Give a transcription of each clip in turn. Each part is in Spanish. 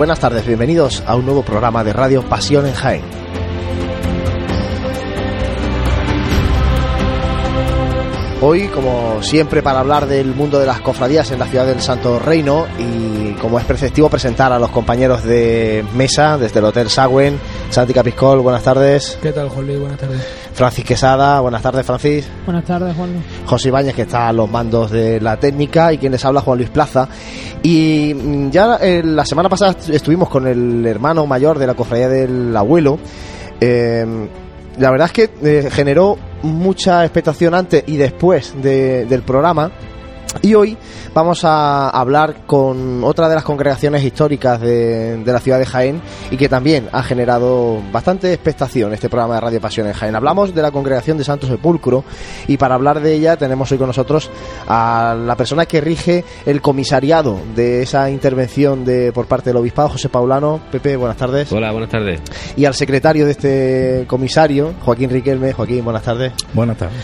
Buenas tardes, bienvenidos a un nuevo programa de Radio Pasión en Jaén. Hoy, como siempre, para hablar del mundo de las cofradías en la ciudad del Santo Reino y como es preceptivo presentar a los compañeros de mesa desde el Hotel Sagüen, Santi Capiscol, buenas tardes. ¿Qué tal, Juan? Buenas tardes. Francis Quesada, buenas tardes, Francis. Buenas tardes, Juan Luis. José Ibáñez, que está a los mandos de la técnica, y quien les habla, Juan Luis Plaza. Y mm, ya eh, la semana pasada estuvimos con el hermano mayor de la cofradía del abuelo. Eh, la verdad es que eh, generó mucha expectación antes y después de- del programa. Y hoy vamos a hablar con otra de las congregaciones históricas de, de la ciudad de Jaén y que también ha generado bastante expectación este programa de Radio Pasión en Jaén. Hablamos de la congregación de Santo Sepulcro y para hablar de ella tenemos hoy con nosotros a la persona que rige el comisariado de esa intervención de por parte del obispado, José Paulano. Pepe, buenas tardes. Hola, buenas tardes. Y al secretario de este comisario, Joaquín Riquelme. Joaquín, buenas tardes. Buenas tardes.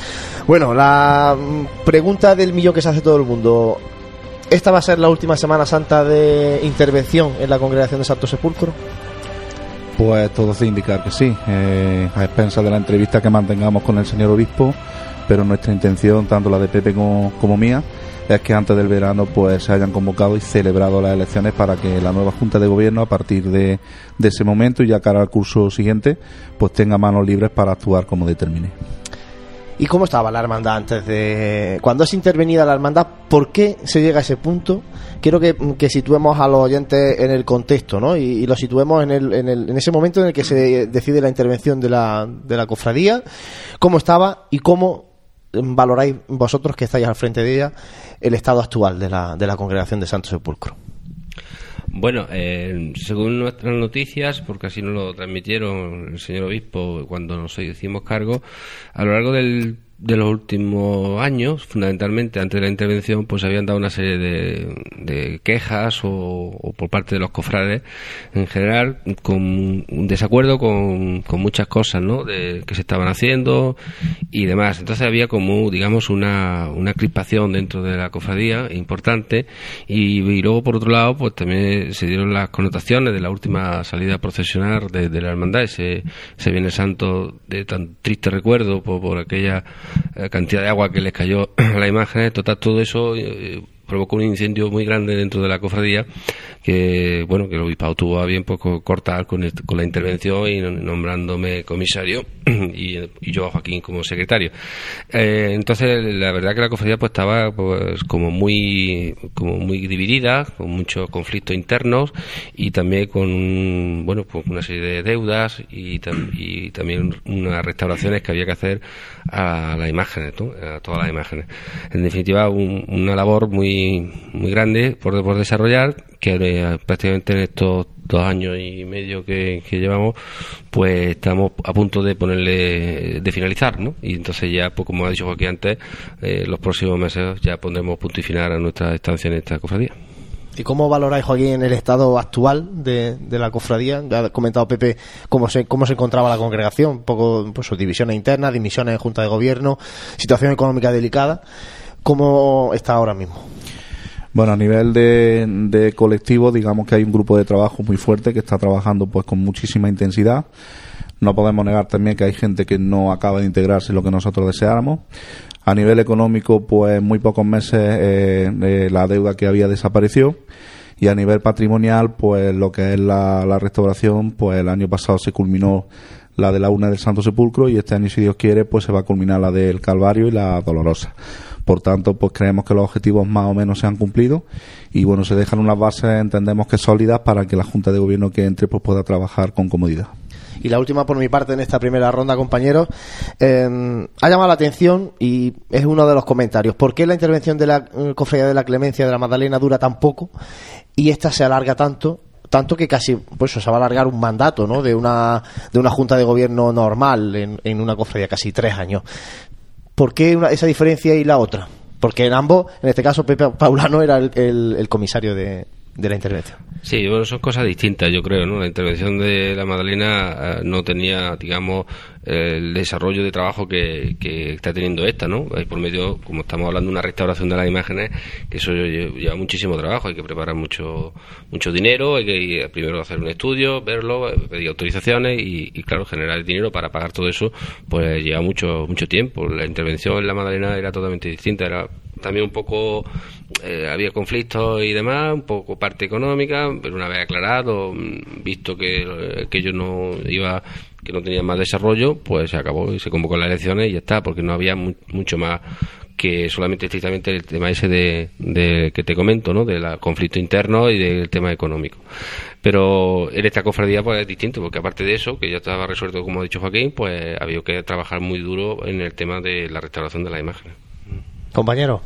Bueno, la pregunta del millón que se hace todo el mundo. ¿Esta va a ser la última Semana Santa de intervención en la congregación de Santo Sepulcro? Pues todo hace indicar que sí, eh, a expensas de la entrevista que mantengamos con el señor obispo, pero nuestra intención, tanto la de Pepe como, como mía, es que antes del verano pues se hayan convocado y celebrado las elecciones para que la nueva Junta de Gobierno a partir de, de ese momento y ya cara al curso siguiente pues tenga manos libres para actuar como determine. ¿Y cómo estaba la hermandad antes de... Cuando es intervenida la hermandad, ¿por qué se llega a ese punto? Quiero que, situemos a los oyentes en el contexto, ¿no? Y, y lo situemos en, el, en, el, en ese momento en el que se decide la intervención de la, de la cofradía, cómo estaba y cómo valoráis vosotros que estáis al frente de ella el estado actual de la, de la congregación de Santo Sepulcro. Bueno, eh, según nuestras noticias, porque así nos lo transmitieron el señor obispo cuando nos hicimos cargo, a lo largo del, de los últimos años, fundamentalmente antes de la intervención, pues habían dado una serie de, de quejas o, o por parte de los cofrades, en general, con un desacuerdo con, con muchas cosas, ¿no? De, que se estaban haciendo y demás. Entonces había como, digamos, una, una crispación dentro de la cofradía importante y, luego, por otro lado, pues también se dieron las connotaciones de la última salida procesional de, la hermandad, ese, ese Viernes Santo de tan triste recuerdo por, por aquella cantidad de agua que les cayó a las imágenes. Total, todo eso eh, provocó un incendio muy grande dentro de la cofradía que bueno que el obispado tuvo a bien pues, co- cortar con, con la intervención y nom- nombrándome comisario y, yo a Joaquín como secretario Eh, entonces la verdad que la cofradía pues estaba pues como muy como muy dividida con muchos conflictos internos y también con bueno pues una serie de deudas y también unas restauraciones que había que hacer a las imágenes ¿no? a todas las imágenes en definitiva un- una labor muy muy grande por, desarrollar que eh, prácticamente en estos dos años y medio que, llevamos pues estamos a punto de ponerle de finalizar ¿no? y entonces ya pues como ha dicho Joaquín antes eh, los próximos meses ya pondremos punto y final a nuestra estancia en esta cofradía ¿Y cómo valoráis, Joaquín, el estado actual de, de la cofradía? Ya ha comentado Pepe cómo se, cómo se encontraba la congregación, un poco pues, divisiones internas, dimisiones en Junta de Gobierno, situación económica delicada. ¿Cómo está ahora mismo? Bueno, a nivel de, colectivo, digamos que hay un grupo de trabajo muy fuerte que está trabajando pues con muchísima intensidad. No podemos negar también que hay gente que no acaba de integrarse lo que nosotros deseáramos. A nivel económico, pues muy pocos meses eh, eh, la deuda que había desapareció. Y a nivel patrimonial, pues lo que es la, la restauración, pues el año pasado se culminó la de la urna del Santo Sepulcro y este año, si Dios quiere, pues se va a culminar la del Calvario y la Dolorosa. Por tanto, pues creemos que los objetivos más o menos se han cumplido y bueno, se dejan unas bases, entendemos que sólidas para que la Junta de Gobierno que entre pues pueda trabajar con comodidad. Y la última por mi parte en esta primera ronda, compañeros, eh, ha llamado la atención y es uno de los comentarios. ¿Por qué la intervención de la eh, Cofradía de la Clemencia de la Magdalena dura tan poco y esta se alarga tanto? Tanto que casi pues se va a alargar un mandato ¿no? de, una, de una junta de gobierno normal en, en una cofradía, casi tres años. ¿Por qué una- esa diferencia y la otra? Porque en ambos, en este caso Pepe Paulano era el, comisario de, la intervención. Sí, bueno, son cosas distintas, yo creo, ¿no? La intervención de la Magdalena eh, no tenía, digamos, el desarrollo de trabajo que, que está teniendo esta, ¿no? Por medio, como estamos hablando, de una restauración de las imágenes, que eso lleva muchísimo trabajo, hay que preparar mucho mucho dinero, hay que primero hacer un estudio, verlo, pedir autorizaciones y, y, claro, generar dinero para pagar todo eso, pues lleva mucho mucho tiempo. La intervención en la Magdalena era totalmente distinta, era también un poco eh, había conflictos y demás, un poco parte económica, pero una vez aclarado, mm, visto que aquello no iba, que no tenía más desarrollo, pues se acabó y se convocó las elecciones y ya está, porque no había mucho más que solamente estrictamente el tema ese de, que te comento, ¿no? Del conflicto interno y del tema económico. Pero en esta cofradía pues es distinto, porque aparte de eso, que ya estaba resuelto como ha dicho Joaquín, pues había que trabajar muy duro en el tema de la restauración de las imágenes. Compañero.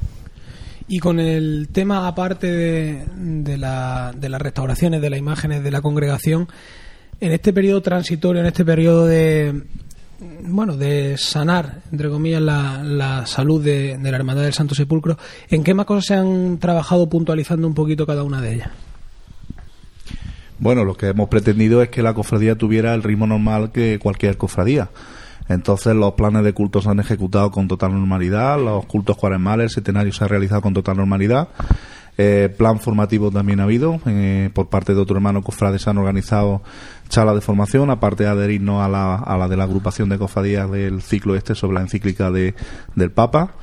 Y con el tema, aparte de, de, la, de las restauraciones de las imágenes de la congregación, en este periodo transitorio, en este periodo de, bueno, de sanar, entre comillas, la, la salud de, de, la Hermandad del Santo Sepulcro, ¿en qué más cosas se han trabajado puntualizando un poquito cada una de ellas? Bueno, lo que hemos pretendido es que la cofradía tuviera el ritmo normal que cualquier cofradía. Entonces los planes de culto se han ejecutado con total normalidad, los cultos cuaresmales, el setenario se ha realizado con total normalidad. Eh, plan formativo también ha habido, eh, por parte de otro hermano cofrades han organizado charlas de formación, aparte de adherirnos a la, a la de la agrupación de cofradías del ciclo este sobre la encíclica de, del Papa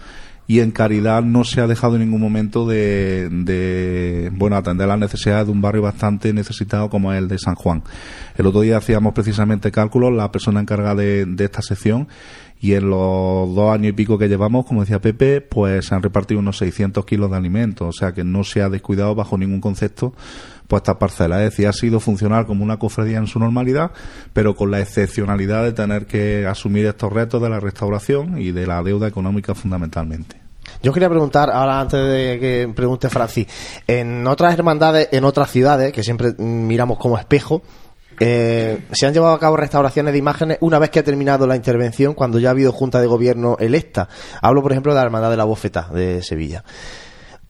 y en Caridad no se ha dejado en ningún momento de, de, bueno atender las necesidades de un barrio bastante necesitado como el de San Juan. El otro día hacíamos precisamente cálculos, la persona encargada de, de esta sección y en los dos años y pico que llevamos, como decía Pepe, pues se han repartido unos 600 kilos de alimentos, o sea que no se ha descuidado bajo ningún concepto pues esta parcela. Es decir, ha sido funcional como una cofradía en su normalidad, pero con la excepcionalidad de tener que asumir estos retos de la restauración y de la deuda económica fundamentalmente. Yo quería preguntar, ahora antes de que pregunte Francis, en otras hermandades, en otras ciudades, que siempre miramos como espejo, eh, se han llevado a cabo restauraciones de imágenes una vez que ha terminado la intervención, cuando ya ha habido junta de gobierno electa. Hablo, por ejemplo, de la Hermandad de la Bofeta de Sevilla.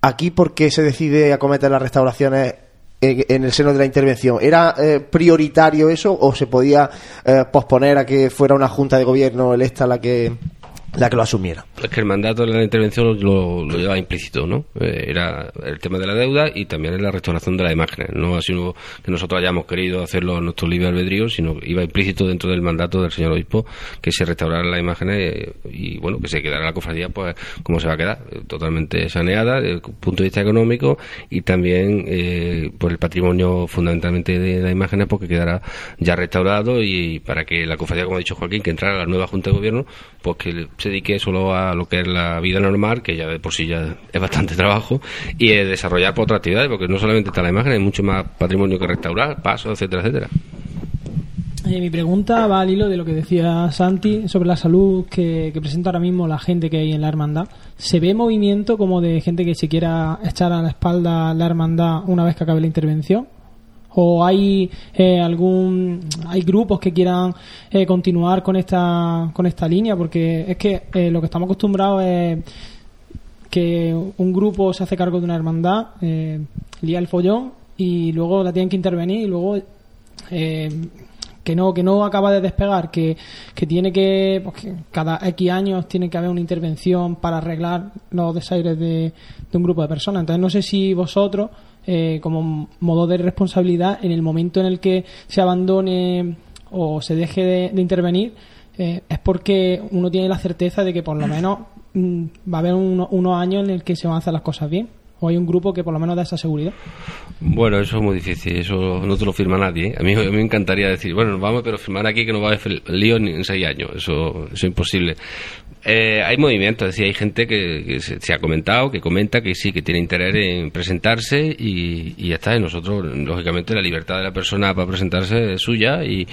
Aquí, ¿por qué se decide acometer las restauraciones en el seno de la intervención. ¿Era eh, prioritario eso o se podía eh, posponer a que fuera una junta de gobierno electa la que la que lo asumiera. Es que el mandato de la intervención lo, lo llevaba implícito, ¿no? Eh, era el tema de la deuda y también la restauración de las imágenes. No ha sido que nosotros hayamos querido hacerlo en nuestro libre albedrío, sino iba implícito dentro del mandato del señor obispo que se restauraran las imágenes y, bueno, que se quedara la cofradía, pues, como se va a quedar, totalmente saneada desde el punto de vista económico y también eh, por el patrimonio fundamentalmente de las imágenes, porque quedará ya restaurado y para que la cofradía, como ha dicho Joaquín, que entrara a la nueva Junta de Gobierno, pues que se dedique solo a lo que es la vida normal, que ya de por sí ya es bastante trabajo, y desarrollar por otras actividades, porque no solamente está la imagen, hay mucho más patrimonio que restaurar, pasos, etcétera, etcétera. Eh, mi pregunta va al hilo de lo que decía Santi sobre la salud que, que, presenta ahora mismo la gente que hay en la hermandad. ¿Se ve movimiento como de gente que se quiera echar a la espalda la hermandad una vez que acabe la intervención? O hay eh, algún hay grupos que quieran eh, continuar con esta con esta línea porque es que eh, lo que estamos acostumbrados es que un grupo se hace cargo de una hermandad eh, lía el follón y luego la tienen que intervenir y luego que no que no acaba de despegar que, que tiene que, pues que, cada X años tiene que haber una intervención para arreglar los desaires de, de un grupo de personas. Entonces no sé si vosotros eh, como modo de responsabilidad en el momento en el que se abandone o se deje de, intervenir, eh, es porque uno tiene la certeza de que por lo menos mm, va a haber unos años en el que se van a hacer las cosas bien o hay un grupo que por lo menos da esa seguridad? Bueno, eso es muy difícil, eso no te lo firma nadie. ¿eh? A, mí, me encantaría decir, bueno, vamos, pero firmar aquí que no va a haber lío ni en seis años, eso, eso es imposible. Eh, hay movimientos, es decir, hay gente que, se, ha comentado, que comenta que sí, que tiene interés en presentarse y, ya está. Y nosotros, lógicamente, la libertad de la persona para presentarse es suya y,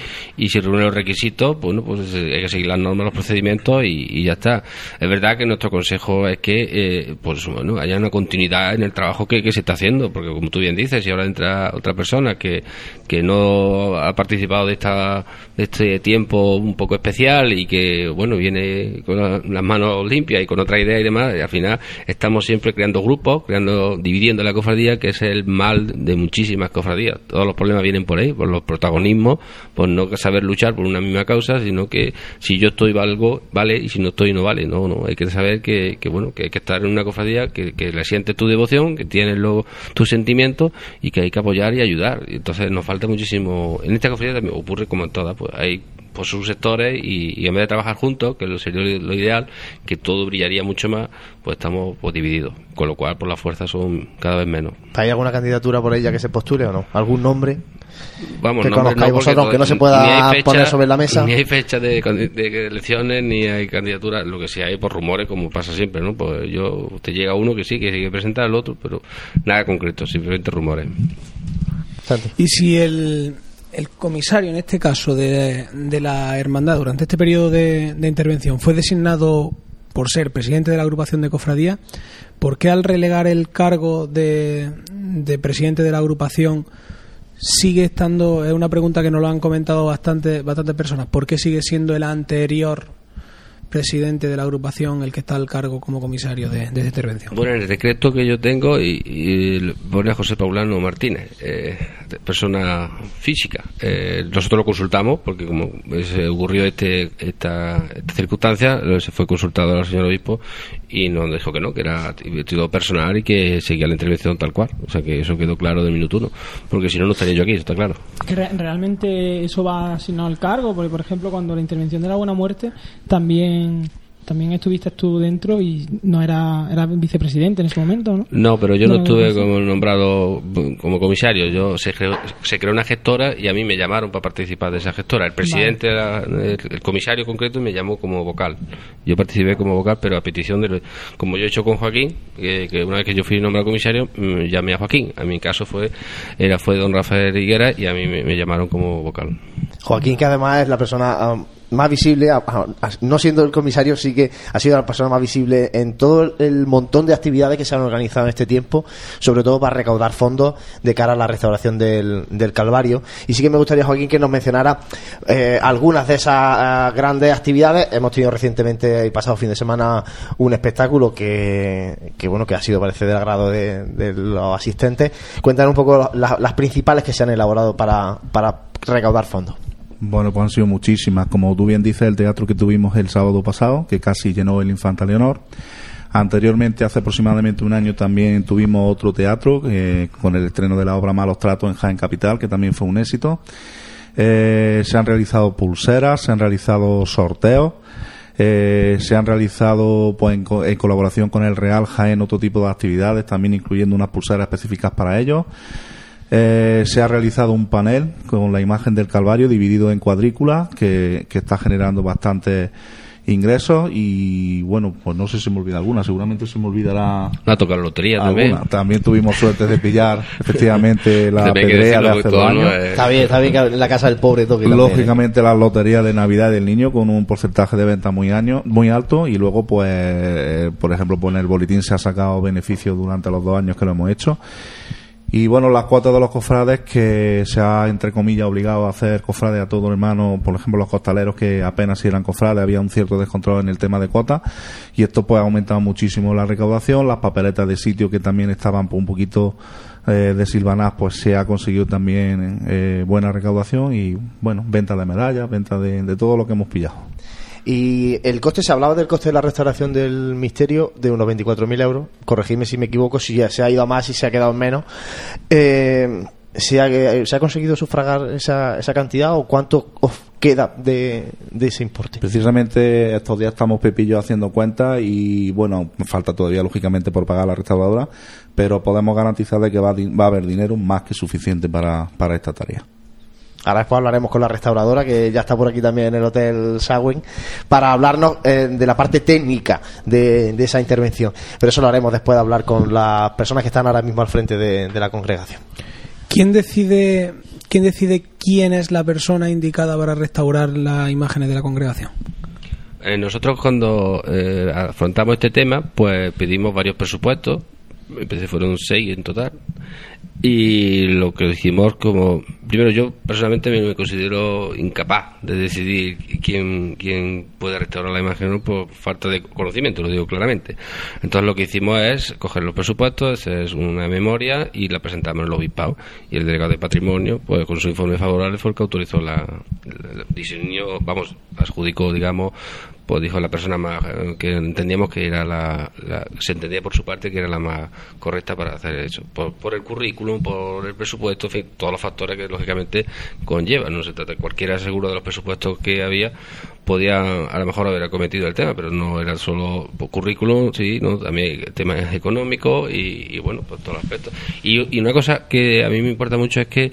si reúne los requisitos, bueno, pues hay que seguir las normas, los procedimientos y, ya está. Es verdad que nuestro consejo es que, eh, pues bueno, haya una continuidad en el trabajo que, que, se está haciendo, porque como tú bien dices, si ahora entra otra persona que, que no ha participado de, esta, este tiempo un poco especial y que, bueno, viene con las manos limpias y con otra idea y demás, y al final estamos siempre creando grupos, creando, dividiendo la cofradía, que es el mal de muchísimas cofradías. Todos los problemas vienen por ahí, por los protagonismos, por no saber luchar por una misma causa, sino que si yo estoy valgo, vale, y si no estoy no vale. No, no, hay que saber que, que bueno, que hay que estar en una cofradía, que, que le sientes tu devoción, que tienes luego tus sentimientos y que hay que apoyar y ayudar. Y entonces nos falta muchísimo. En esta cofradía también ocurre como en todas, pues hay por sus sectores y, en vez de trabajar juntos, que sería lo ideal, que todo brillaría mucho más, pues estamos pues, divididos. Con lo cual, por las fuerzas son cada vez menos. ¿Hay alguna candidatura por ella que se postule o no? ¿Algún nombre? Vamos, que conozcáis vosotros, que no se pueda poner sobre la mesa. Ni hay fecha de, elecciones, ni hay candidaturas, lo que sí hay por rumores, como pasa siempre, ¿no? Pues yo, te llega uno que sí, que sigue presentar al otro, pero nada concreto, simplemente rumores. Y si el, el comisario, en este caso, de, de la hermandad durante este periodo de, intervención fue designado por ser presidente de la agrupación de cofradía, ¿por qué al relegar el cargo de, de presidente de la agrupación sigue estando, es una pregunta que nos lo han comentado bastante, bastantes personas, ¿por qué sigue siendo el anterior presidente de la agrupación el que está al cargo como comisario de, esta intervención? Bueno, en el decreto que yo tengo y, pone a José Paulano Martínez, eh, persona física. Eh, nosotros lo consultamos porque como se ocurrió este, esta, circunstancia, se fue consultado al señor obispo y nos dijo que no, que era título personal y que seguía la intervención tal cual. O sea que eso quedó claro del minuto uno, porque si no, no estaría yo aquí, está claro. Que realmente eso va asignado al cargo, porque por ejemplo, cuando la intervención de la buena muerte también también estuviste tú dentro y no era, era vicepresidente en ese momento, ¿no? No, pero yo no, estuve como nombrado como comisario. Yo se creó, se creó una gestora y a mí me llamaron para participar de esa gestora. El presidente, el, comisario concreto, me llamó como vocal. Yo participé como vocal, pero a petición de, como yo he hecho con Joaquín, que, una vez que yo fui nombrado comisario, mm, llamé a Joaquín. A mi caso fue era fue don Rafael Higuera y a mí me, llamaron como vocal. Joaquín, que además es la persona um, más visible, no siendo el comisario, sí que ha sido la persona más visible en todo el montón de actividades que se han organizado en este tiempo, sobre todo para recaudar fondos de cara a la restauración del, Calvario. Y sí que me gustaría, Joaquín, que nos mencionara eh, algunas de esas eh, grandes actividades. Hemos tenido recientemente, el pasado fin de semana, un espectáculo que, que bueno, que ha sido, parece, del agrado de, los asistentes. Cuéntanos un poco las principales que se han elaborado para, para recaudar fondos. Bueno, pues han sido muchísimas. Como tú bien dices, el teatro que tuvimos el sábado pasado, que casi llenó el Infanta Leonor. Anteriormente, hace aproximadamente un año, también tuvimos otro teatro eh, con el estreno de la obra Malos Tratos en Jaén Capital, que también fue un éxito. Eh, se han realizado pulseras, se han realizado sorteos, eh, se han realizado pues, en, en, colaboración con el Real Jaén otro tipo de actividades, también incluyendo unas pulseras específicas para ellos. Eh, se ha realizado un panel con la imagen del Calvario dividido en cuadrículas que, está generando bastantes ingresos y bueno, pues no sé si me olvida alguna, seguramente se me olvidará. La toca la lotería también. También tuvimos suerte de pillar efectivamente la pedrea de hace dos años. Está bien, está bien que la casa del pobre toque Lógicamente la lotería de Navidad del niño con un porcentaje de venta muy año, muy alto y luego pues eh, por ejemplo pues en el boletín se ha sacado beneficio durante los dos años que lo hemos hecho y bueno, las cuotas de los cofrades que se ha, entre comillas, obligado a hacer cofrades a todo hermano, por ejemplo, los costaleros que apenas eran cofrades, había un cierto descontrol en el tema de cuotas y esto pues ha aumentado muchísimo la recaudación, las papeletas de sitio que también estaban un poquito eh, de Silvanas pues se ha conseguido también eh, buena recaudación y bueno, venta de medallas, venta de todo lo que hemos pillado. Y el coste, se hablaba del coste de la restauración del misterio de unos 24.000 euros. Corregidme si me equivoco, si ya se ha ido a más y se ha quedado en menos. Eh, ¿se, ha, ¿Se ha conseguido sufragar esa, esa cantidad o cuánto os queda de, ese importe? Precisamente estos días estamos Pepillo haciendo cuentas y bueno, falta todavía lógicamente por pagar la restauradora, pero podemos garantizar de que va, va a haber dinero más que suficiente para, para esta tarea. Ahora después hablaremos con la restauradora, que ya está por aquí también en el Hotel Sagüen, para hablarnos eh, de la parte técnica de, esa intervención. Pero eso lo haremos después de hablar con las personas que están ahora mismo al frente de, la congregación. ¿Quién decide, ¿Quién decide quién es la persona indicada para restaurar las imágenes de la congregación? Eh, nosotros cuando eh, afrontamos este tema, pues pedimos varios presupuestos empecé fueron seis en total. Y lo que dijimos como primero yo personalmente me, considero incapaz de decidir quién, quién puede restaurar la imagen por falta de conocimiento lo digo claramente. Entonces lo que hicimos es coger los presupuestos es una memoria y la presentamos en el obispado. Y el delegado de patrimonio pues con su informe favorable fue el que autorizó la, el diseño vamos adjudicó digamos pues dijo la persona más que entendíamos que era la, se entendía por su parte que era la más correcta para hacer eso. Por, por el currículum por el presupuesto en fin, todos los factores que lógicamente conllevan no se trata cualquiera seguro de los presupuestos que había podía a lo mejor haber acometido el tema pero no era solo currículum sí no también temas económicos y, y bueno pues todos los aspectos. Y, y una cosa que a mí me importa mucho es que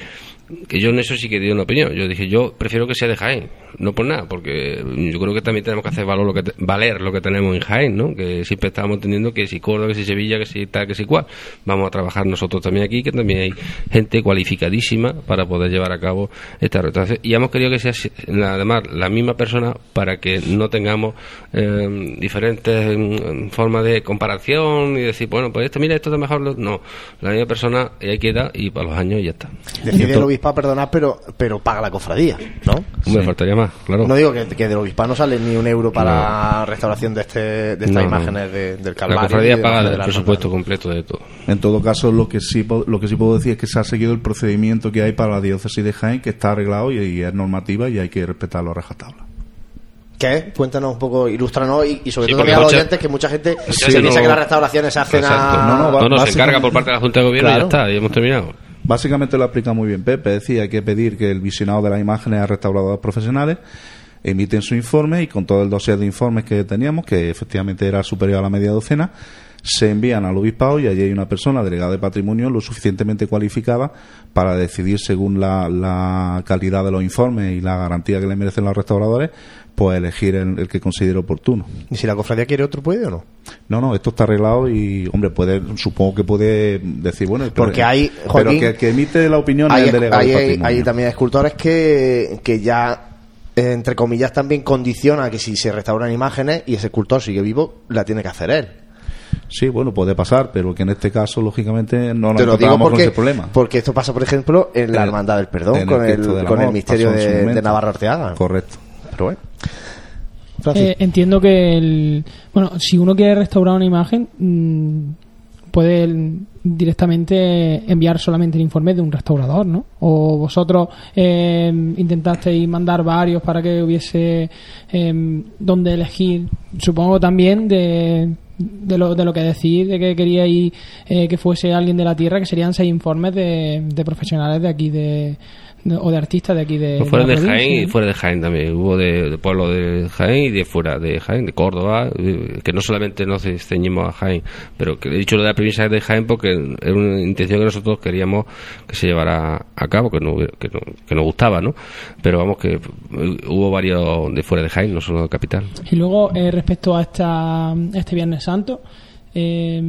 que yo en eso sí que di una opinión. Yo dije, yo prefiero que sea de Jaén no por nada, porque yo creo que también tenemos que hacer valor lo que valer lo que tenemos en Jaén, ¿no? Que siempre estamos entendiendo que si Córdoba, que si Sevilla, que si tal, que si cual. Vamos a trabajar nosotros también aquí, que también hay gente cualificadísima para poder llevar a cabo esta rotación. Y hemos querido que sea además la misma persona para que no tengamos eh, diferentes mm, formas de comparación y decir, bueno, pues esto, mira, esto es mejor. No, la misma persona hay que dar y para los años y ya está. Decide el obispo perdonar, pero, pero paga la cofradía, ¿no? Me faltaría más claro. No digo que, que del obispado no sale ni un euro para la restauración de, este, de estas imágenes del Calvario. La cofradía paga el presupuesto completo de todo. En todo caso, lo que sí lo que sí puedo decir es que se ha seguido el procedimiento que hay para la diócesis de Jaén, que está arreglado y, es normativa y hay que respetarlo a rajatabla. ¿Qué? Cuéntanos un poco, ilústranos y, y sobre todo a los oyentes que mucha gente se piensa que las restauraciones se hacen a... No, no, no, se encarga por parte de la Junta de Gobierno y ya está, y hemos terminado. Básicamente lo explica muy bien Pepe. Decía, hay que pedir que el visionado de las imágenes a restauradores profesionales emiten su informe y con todo el dossier de informes que teníamos, que efectivamente era superior a la media docena, se envían al obispado y allí hay una persona delegada de patrimonio lo suficientemente cualificada para decidir según la, la calidad de los informes y la garantía que le merecen los restauradores pues elegir el, que considere oportuno. ¿Y si la cofradía quiere otro puede o no? No, no, esto está arreglado y, hombre, puede, supongo que puede decir, bueno, porque hay, pero que, emite la opinión hay, el delegado hay, hay, también escultores que, que ya entre comillas también condiciona que si se restauran imágenes y ese escultor sigue vivo, la tiene que hacer él. Sí, bueno, puede pasar, pero que en este caso, lógicamente, no nos encontramos con ese problema. Porque esto pasa, por ejemplo, en la Hermandad del Perdón, con, el, con el misterio de, de Navarra Arteaga. Correcto. Bueno. Eh, entiendo que el, bueno, si uno quiere restaurar una imagen, mm, puede directamente enviar solamente el informe de un restaurador, ¿no? O vosotros eh, intentasteis mandar varios para que hubiese eh, donde elegir. Supongo también de, de, lo, de lo que decís, de que queríais eh, que fuese alguien de la tierra, que serían seis informes de, de profesionales de aquí de o de artistas de aquí de, pues fuera de, Jaén y fuera de Jaén también. Hubo de, pueblo de Jaén y de fuera de Jaén de Córdoba eh, que no solamente nos ceñimos a Jaén pero que he dicho lo de la premisa de Jaén porque era una intención que nosotros queríamos que se llevara a cabo que, no, que, que nos gustaba ¿no? pero vamos que hubo varios de fuera de Jaén no solo de capital. Y luego eh, respecto a esta este Viernes Santo eh,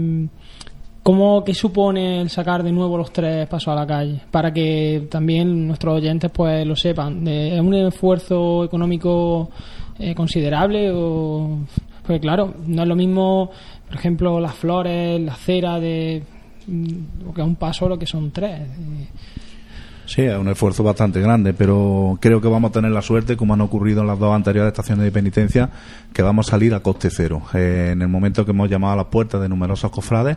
¿Cómo que supone el sacar de nuevo los tres pasos a la calle? Para que también nuestros oyentes pues lo sepan. ¿Es un esfuerzo económico eh, considerable? O... Porque claro, no es lo mismo, por ejemplo, las flores, la cera de mm, que un paso lo que son tres. Sí, es un esfuerzo bastante grande, pero creo que vamos a tener la suerte, como han ocurrido en las dos anteriores estaciones de penitencia, que vamos a salir a coste cero. Eh, en el momento que hemos llamado a las puertas de numerosos cofrades,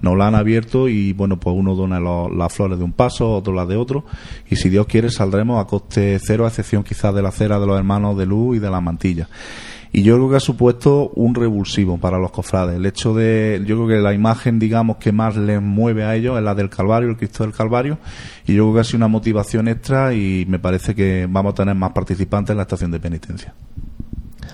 nos la han abierto y, bueno, pues uno dona las flores de un paso, otro las de otro, y si Dios quiere saldremos a coste cero, a excepción quizás de la cera de los hermanos de luz y de la mantilla y yo creo que ha supuesto un revulsivo para los cofrades. El hecho de, yo creo que la imagen, digamos, que más les mueve a ellos es la del Calvario, el Cristo del Calvario, y yo creo que ha sido una motivación extra y me parece que vamos a tener más participantes en la estación de penitencia.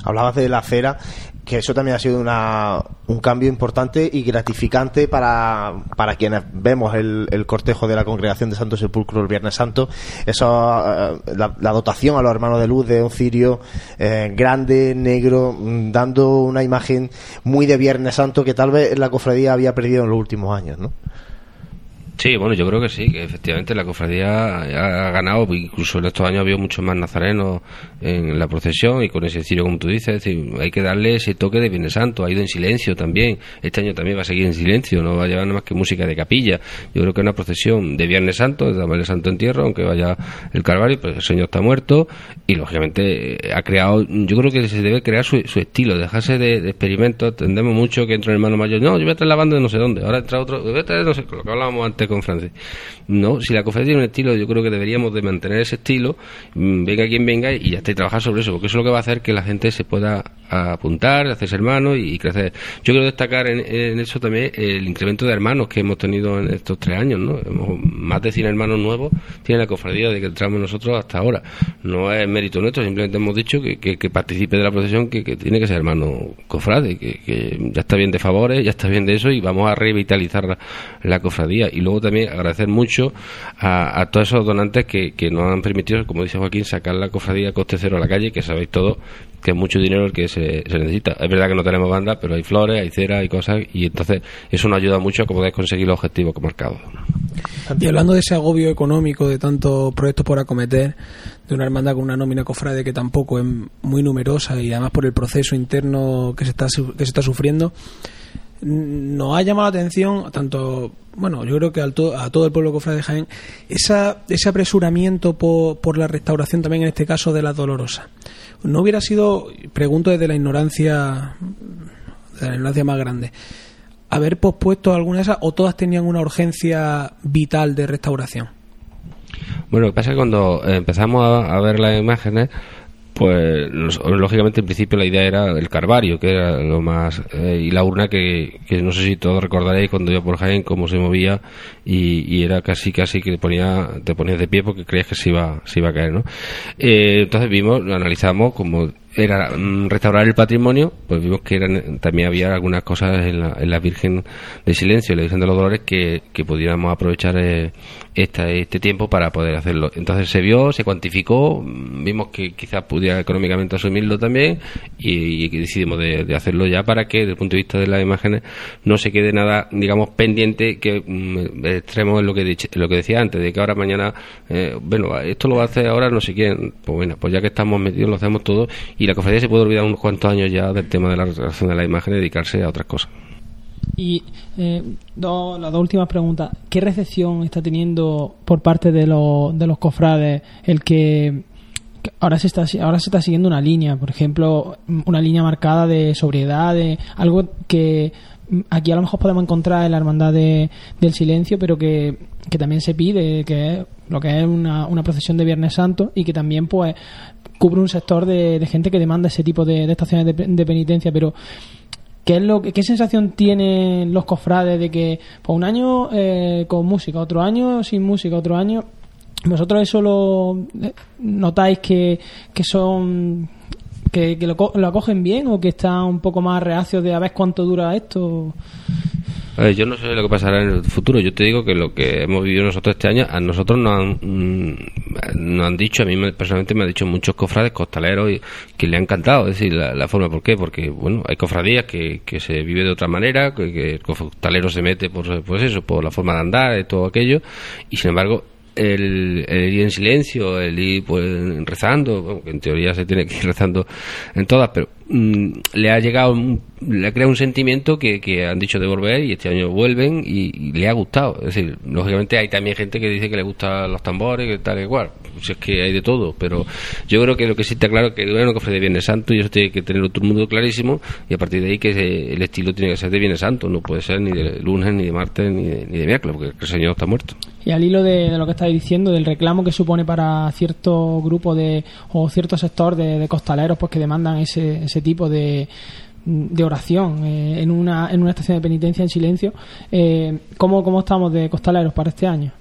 Hablabas de la cera, que eso también ha sido una, un cambio importante y gratificante para, para quienes vemos el, el, cortejo de la congregación de Santo Sepulcro el Viernes Santo. Eso, eh, la, dotación a los hermanos de luz de un cirio eh, grande, negro, mm, dando una imagen muy de Viernes Santo que tal vez la cofradía había perdido en los últimos años, ¿no? Sí, bueno, yo creo que sí, que efectivamente la cofradía ha ganado, incluso en estos años ha habido muchos más nazarenos en la procesión y con ese cirio, como tú dices, hay que darle ese toque de Viernes Santo, ha ido en silencio también, este año también va a seguir en silencio, no va a llevar nada más que música de capilla, yo creo que es una procesión de Viernes Santo, de Viernes Santo Entierro, aunque vaya el Calvario, pues el Señor está muerto y lógicamente ha creado, yo creo que se debe crear su, estilo, dejarse de, experimentos, entendemos mucho que entra el hermano mayor, no, yo voy a estar lavando de no sé dónde, ahora entra otro, voy a traer no sé, lo que hablábamos antes con Francis. No, si la cofradía tiene un estilo, yo creo que deberíamos de mantener ese estilo, mm, venga quien venga y ya está, y trabajar sobre eso, porque eso es lo que va a hacer que la gente se pueda apuntar, hacerse hermanos y, crecer. Yo quiero destacar en, eso también el incremento de hermanos que hemos tenido en estos tres años, ¿no? Hemos, más de 100 hermanos nuevos tiene la cofradía de que entramos nosotros hasta ahora. No es mérito nuestro, simplemente hemos dicho que, que, participe de la procesión, que, tiene que ser hermano cofrade, que, ya está bien de favores, ya está bien de eso y vamos a revitalizar la, la cofradía. Y luego también agradecer mucho a, todos esos donantes que, nos han permitido, como dice Joaquín, sacar la cofradía coste cero a la calle, que sabéis todos que es mucho dinero el que se, necesita. Es verdad que no tenemos banda, pero hay flores, hay cera, hay cosas, y entonces eso nos ayuda mucho a poder conseguir los objetivos marcados. Y hablando de ese agobio económico, de tantos proyectos por acometer, de una hermandad con una nómina cofrade que tampoco es muy numerosa y además por el proceso interno que se está, que se está sufriendo, nos ha llamado la atención, tanto, bueno, yo creo que a todo el pueblo cofrade de Jaén, esa, ese apresuramiento por, por, la restauración también en este caso de la Dolorosa. No hubiera sido, pregunto desde la ignorancia, de la ignorancia más grande, haber pospuesto alguna de esas o todas tenían una urgencia vital de restauración. Bueno, lo que pasa es que cuando empezamos a ver las imágenes, pues lógicamente en principio la idea era el Carvario, que era lo más... Eh, y la urna que, que, no sé si todos recordaréis cuando iba por Jaén cómo se movía y, era casi casi que te, ponía, te ponías de pie porque creías que se iba, se iba a caer, ¿no? Eh, entonces vimos, lo analizamos como era mm, restaurar el patrimonio, pues vimos que eran, también había algunas cosas en la, en la Virgen de Silencio, la Virgen de los Dolores, que, que pudiéramos aprovechar eh, este tiempo para poder hacerlo. Entonces se vio, se cuantificó, vimos que quizás pudiera económicamente asumirlo también y, decidimos de, hacerlo ya para que desde el punto de vista de las imágenes no se quede nada, digamos, pendiente que mm, extremo en lo que, lo que decía antes, de que ahora mañana, eh, bueno, esto lo va a hacer ahora no sé quién, pues bueno, pues ya que estamos metidos lo hacemos todo y la cofradía se puede olvidar unos cuantos años ya del tema de la restauración de la imagen y dedicarse a otras cosas. Y eh, las dos últimas preguntas. ¿Qué recepción está teniendo por parte de, de los cofrades el que ahora se está ahora se está siguiendo una línea, por ejemplo, una línea marcada de sobriedad, de algo que aquí a lo mejor podemos encontrar en la hermandad de, del silencio, pero que, que también se pide, que es lo que es una, una procesión de Viernes Santo y que también pues cubre un sector de, gente que demanda ese tipo de, estaciones de, penitencia, pero ¿qué, es lo, ¿qué sensación tienen los cofrades de que pues, un año eh, con música, otro año sin música, otro año... ¿Vosotros eso lo eh, notáis que, que son que, lo, lo, acogen bien o que están un poco más reacios de a ver cuánto dura esto? Yo no sé lo que pasará en el futuro. Yo te digo que lo que hemos vivido nosotros este año, a nosotros nos han, mm, han dicho, a mí personalmente me han dicho muchos cofrades costaleros que le ha encantado. Es decir, la, forma, ¿por qué? Porque, bueno, hay cofradías que, que se vive de otra manera, que, el costalero se mete por, pues eso, por la forma de andar, y todo aquello, y sin embargo, el, ir en silencio, el ir pues, rezando, en teoría se tiene que ir rezando en todas, pero mm, le ha llegado le ha creado un sentimiento que, que, han dicho de volver y este año vuelven y, le ha gustado. Es decir, lógicamente hay también gente que dice que le gustan los tambores, que tal, igual. Pues es que hay de todo, pero yo creo que lo que sí está claro es que bueno, que de Viernes Santo y eso tiene que tenerlo todo el mundo clarísimo y a partir de ahí que el estilo tiene que ser de Viernes Santo, no puede ser ni de lunes, ni de martes, ni de, ni de miércoles, porque el Señor está muerto. Y al hilo de, lo que estáis diciendo, del reclamo que supone para cierto grupo de o cierto sector de, de costaleros pues que demandan ese, ese tipo de de oración eh, en, una, en una estación de penitencia en silencio. Eh, ¿cómo, ¿Cómo estamos de costaleros para este año?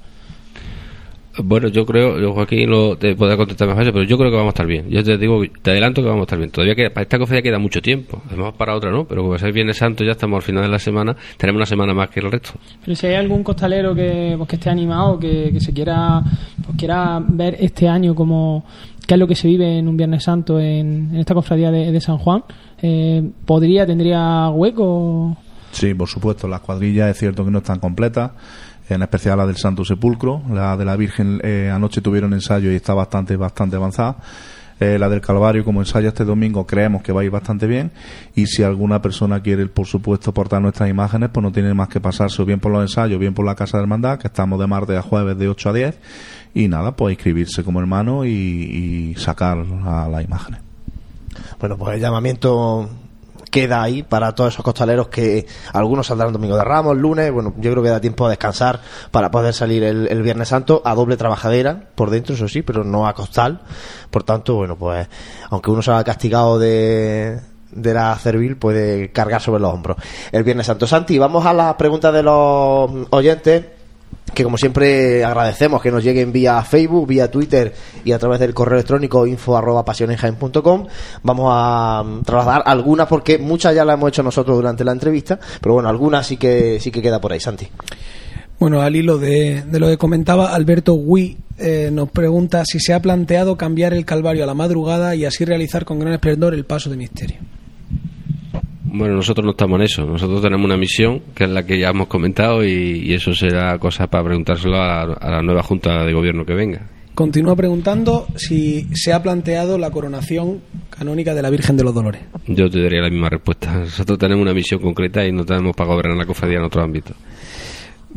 Bueno, yo creo, yo Joaquín lo, te podrá contestar mejor, pero yo creo que vamos a estar bien. Yo te digo, te adelanto que vamos a estar bien. Todavía queda, para esta conferencia queda mucho tiempo. Además, para otra no, pero como es Viernes Santo, ya estamos al final de la semana, tenemos una semana más que el resto. Pero si hay algún costalero que, pues, que esté animado, que, que se quiera, pues, quiera ver este año como qué es lo que se vive en un Viernes Santo en, esta cofradía de, San Juan, eh, ¿podría, tendría hueco? Sí, por supuesto, las cuadrillas es cierto que no están completas en especial la del Santo Sepulcro, la de la Virgen eh, anoche tuvieron ensayo y está bastante, bastante avanzada. Eh, la del Calvario como ensayo este domingo creemos que va a ir bastante bien. Y si alguna persona quiere por supuesto portar nuestras imágenes pues no tiene más que pasarse o bien por los ensayos bien por la Casa de Hermandad que estamos de martes a jueves de 8 a 10 y nada pues inscribirse como hermano y, y sacar a las imágenes bueno pues el llamamiento queda ahí para todos esos costaleros que algunos saldrán domingo de Ramos, lunes, bueno, yo creo que da tiempo a descansar para poder salir el, Viernes Santo a doble trabajadera, por dentro, eso sí, pero no a costal. Por tanto, bueno, pues aunque uno se ha castigado de, de la servil puede cargar sobre los hombros el Viernes Santo. Santi, vamos a las preguntas de los oyentes que como siempre agradecemos que nos lleguen vía Facebook, vía Twitter y a través del correo electrónico info arroba pasionenjaen.com. Vamos a mm, trasladar algunas porque muchas ya las hemos hecho nosotros durante la entrevista, pero bueno, algunas sí que sí que queda por ahí, Santi. Bueno, al hilo de, de lo que comentaba Alberto Gui, eh, nos pregunta si se ha planteado cambiar el Calvario a la madrugada y así realizar con gran esplendor el paso de misterio. Bueno, nosotros no estamos en eso. Nosotros tenemos una misión, que es la que ya hemos comentado, y, y eso será cosa para preguntárselo a, a la nueva Junta de Gobierno que venga. Continúa preguntando si se ha planteado la coronación canónica de la Virgen de los Dolores. Yo te daría la misma respuesta. Nosotros tenemos una misión concreta y no tenemos para gobernar la cofradía en otro ámbito.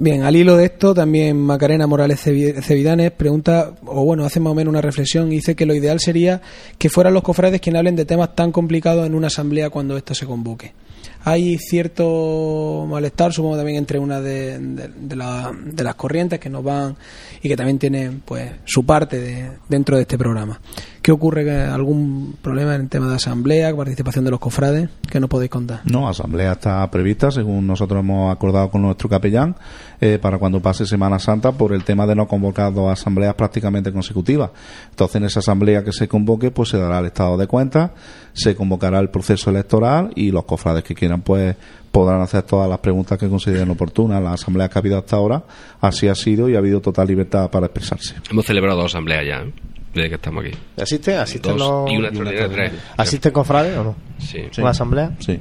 Bien, al hilo de esto, también Macarena Morales Cevi- Cevidanes pregunta, o bueno, hace más o menos una reflexión, y dice que lo ideal sería que fueran los cofrades quienes hablen de temas tan complicados en una asamblea cuando ésta se convoque. Hay cierto malestar, supongo también entre una de, de- de la- de las corrientes que nos van y que también tienen pues su parte de- dentro de este programa. ¿Qué ocurre? ¿Algún problema en el tema de asamblea, participación de los cofrades? ¿Qué nos podéis contar? No, asamblea está prevista, según nosotros hemos acordado con nuestro capellán, eh, para cuando pase Semana Santa por el tema de no convocar dos asambleas prácticamente consecutivas. Entonces, en esa asamblea que se convoque, pues se dará el estado de cuenta, se convocará el proceso electoral y los cofrades que quieran, pues podrán hacer todas las preguntas que consideren oportunas. La asamblea que ha habido hasta ahora, así ha sido y ha hado total libertad para expresarse. Hemos celebrado dos asambleas ya, ¿eh? Desde que estamos aquí. ¿Asisten? ¿Asisten Dos los- y una extraordinaria tres. ¿Asisten cofrades o no? Sí. ¿Una asamblea? Sí.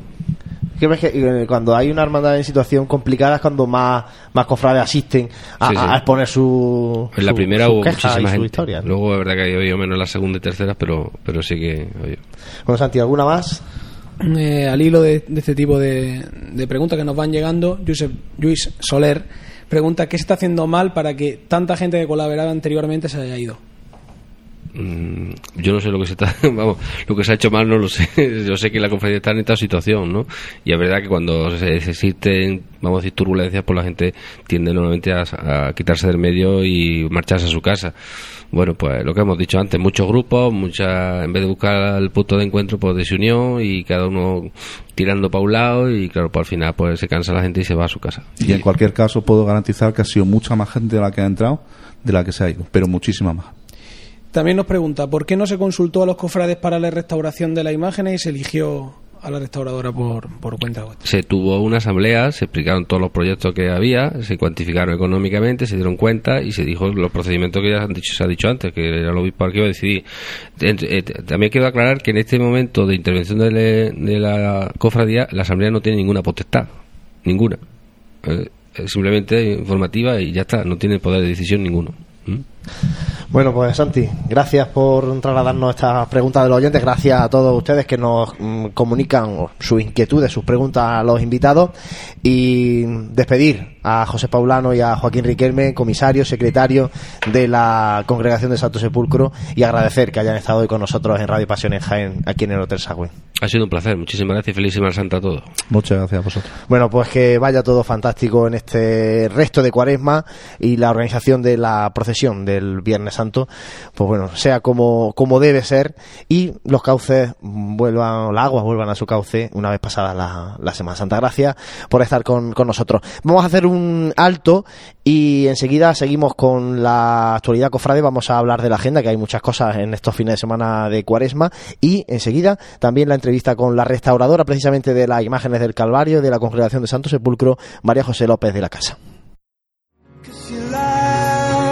¿Qué ves que eh, cuando hay una hermandad en situación complicada es cuando más, más cofrades asisten a, Sí, sí. a exponer su. En la su- primera sus hubo muchísima su gente. historia, ¿no? Luego, es verdad que ha habido menos en la segunda y tercera, pero, pero sí que. oye, Bueno, Santi, ¿alguna más? Eh, al hilo de, de este tipo de, de preguntas que nos van llegando, Josep, Luis Soler pregunta qué se está haciendo mal para que tanta gente que colaboraba anteriormente se haya ido. Mm, yo no sé lo que se está vamos lo que se ha hecho mal no lo sé. Yo sé que la conferencia está en esta situación no y es verdad que cuando se existen vamos a decir turbulencias pues la gente tiende nuevamente a, a quitarse del medio y marcharse a su casa. Bueno pues lo que hemos dicho antes muchos grupos mucha en vez de buscar el punto de encuentro pues desunión y cada uno tirando para un lado y claro pues al final pues se cansa la gente y se va a su casa. Y en cualquier caso puedo garantizar que ha sido mucha más gente de la que ha entrado de la que se ha ido, pero muchísima más. También nos pregunta por qué no se consultó a los cofrades para la restauración de las imágenes y se eligió a la restauradora por, por cuenta vuestra. se tuvo una asamblea, se explicaron todos los proyectos que había, se cuantificaron económicamente, se dieron cuenta y se dijo los procedimientos que ya han dicho, se ha dicho antes, que era el obispo el que iba a decidir. Eh, También quiero aclarar que en este momento de intervención de, la cofradía, la asamblea no tiene ninguna potestad, ninguna. Eh, simplemente informativa y ya está, no tiene poder de decisión ninguno. Bueno, pues Santi, gracias por trasladarnos estas preguntas de los oyentes. Gracias a todos ustedes que nos mm, comunican sus inquietudes, sus preguntas a los invitados. Y despedir a José Paulano y a Joaquín Riquelme, comisario, secretario de la Congregación de Santo Sepulcro, y agradecer que hayan estado hoy con nosotros en Radio Pasión en Jaén, aquí en el Hotel Sagüen. Ha sido un placer, muchísimas gracias y feliz Semana Santa a todos. Muchas gracias a vosotros. Bueno, pues que vaya todo fantástico en este resto de cuaresma y la organización de la procesión del Viernes Santo, pues bueno, sea como, como debe ser y los cauces vuelvan, las aguas vuelvan a su cauce una vez pasada la, la Semana Santa. Gracias por estar con, con nosotros. Vamos a hacer un alto y enseguida seguimos con la actualidad cofrade. Vamos a hablar de la agenda, que hay muchas cosas en estos fines de semana de cuaresma y enseguida también la entrevista con la restauradora precisamente de las imágenes del Calvario de la Congregación de Santo Sepulcro, María José López de la Casa.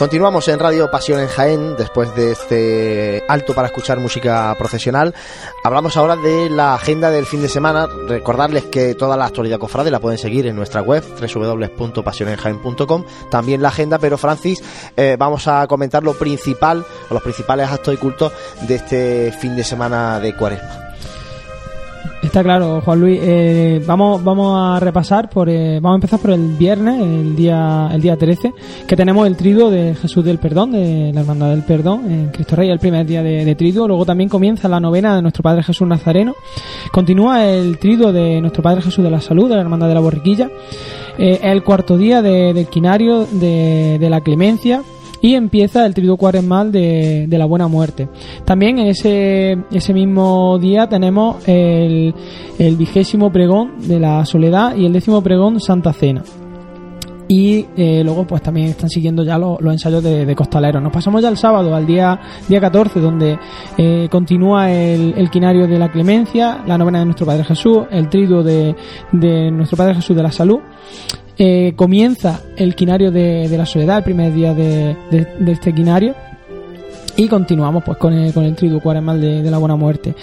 Continuamos en Radio Pasión en Jaén después de este alto para escuchar música profesional. Hablamos ahora de la agenda del fin de semana. Recordarles que toda la actualidad cofrade la pueden seguir en nuestra web www.pasionenjaén.com. También la agenda, pero Francis, eh, vamos a comentar lo principal o los principales actos y cultos de este fin de semana de Cuaresma. Está claro, Juan Luis. Eh, vamos, vamos a repasar por, eh, vamos a empezar por el viernes, el día, el día 13, que tenemos el triduo de Jesús del Perdón, de la Hermandad del Perdón, en Cristo Rey, el primer día de, de triduo. Luego también comienza la novena de nuestro Padre Jesús Nazareno. Continúa el triduo de nuestro Padre Jesús de la Salud, de la Hermandad de la Borriquilla. Eh, el cuarto día de, del quinario de, de la Clemencia y empieza el triduo cuaresmal de, de la buena muerte. También en ese, ese mismo día tenemos el, el vigésimo pregón de la soledad y el décimo pregón Santa Cena. Y eh, luego pues también están siguiendo ya los, los ensayos de, de, costaleros. Nos pasamos ya el sábado, al día, día 14, donde eh, continúa el, el, quinario de la clemencia, la novena de nuestro Padre Jesús, el triduo de, de nuestro Padre Jesús de la salud. Eh, comienza el quinario de, la soledad, el primer día de, este quinario, y continuamos pues con el, con el triduo cuaresmal de, la buena muerte.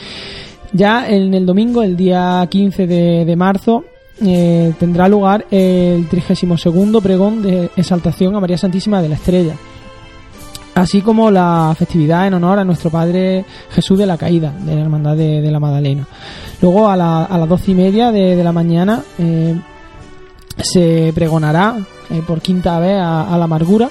Ya en el domingo, el día 15 de, marzo, eh, tendrá lugar el 32 pregón de exaltación a María Santísima de la Estrella así como la festividad en honor a nuestro Padre Jesús de la Caída, de la Hermandad de, la Magdalena. Luego a, la, a las doce y media de, de la mañana eh, se pregonará eh, por quinta vez a, la amargura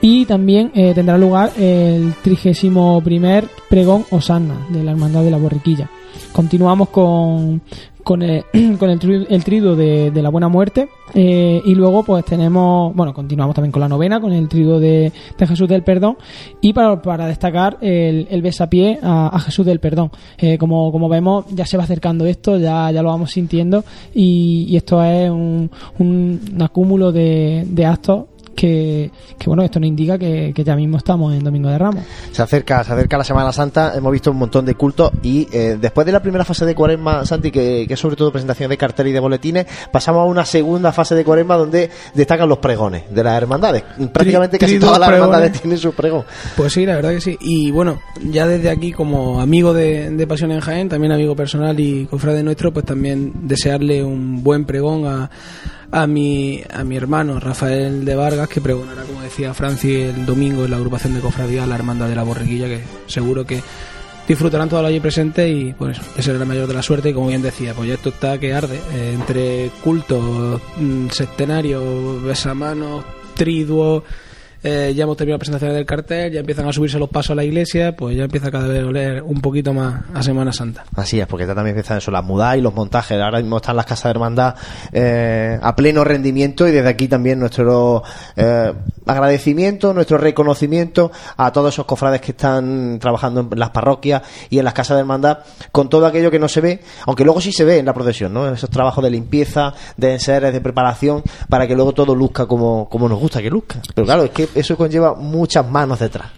y también eh, tendrá lugar el trigésimo primer pregón Osanna de la Hermandad de la Borriquilla. Continuamos con, con el, con el, el trido de, de, la buena muerte eh, y luego pues tenemos bueno continuamos también con la novena con el trido de, de Jesús del perdón y para, para destacar el, el besapié a, a Jesús del perdón. Eh, como, como vemos ya se va acercando esto ya, ya lo vamos sintiendo y, y esto es un, un, un acúmulo de, de actos que, que, bueno, esto nos indica que, que, ya mismo estamos en Domingo de Ramos. Se acerca, se acerca la Semana Santa, hemos visto un montón de cultos y eh, después de la primera fase de Cuaresma, Santi, que, que, es sobre todo presentación de cartel y de boletines, pasamos a una segunda fase de Cuaresma donde destacan los pregones de las hermandades. Prácticamente casi todas las hermandades tienen su pregón. Pues sí, la verdad que sí. Y bueno, ya desde aquí como amigo de, de Pasión en Jaén, también amigo personal y cofrade nuestro, pues también desearle un buen pregón a a mi, a mi hermano Rafael de Vargas, que pregonará, como decía Francis, el domingo en la agrupación de cofradía La Hermandad de la Borriquilla, que seguro que disfrutarán todos allí presentes y pues ese será la mayor de la suerte. Y como bien decía, pues ya esto está que arde eh, entre cultos, mm, sectenarios, besamanos, triduos eh, ya hemos terminado la presentación del cartel, ya empiezan a subirse los pasos a la iglesia, pues ya empieza cada vez a oler un poquito más a Semana Santa. Así es, porque ya también empiezan eso, las mudas y los montajes. Ahora mismo están las casas de hermandad eh, a pleno rendimiento y desde aquí también nuestro eh, agradecimiento, nuestro reconocimiento a todos esos cofrades que están trabajando en las parroquias y en las casas de hermandad con todo aquello que no se ve, aunque luego sí se ve en la procesión, ¿no? Esos trabajos de limpieza, de enseres, de preparación, para que luego todo luzca como, como nos gusta que luzca. Pero claro, es que eso conlleva muchas manos detrás.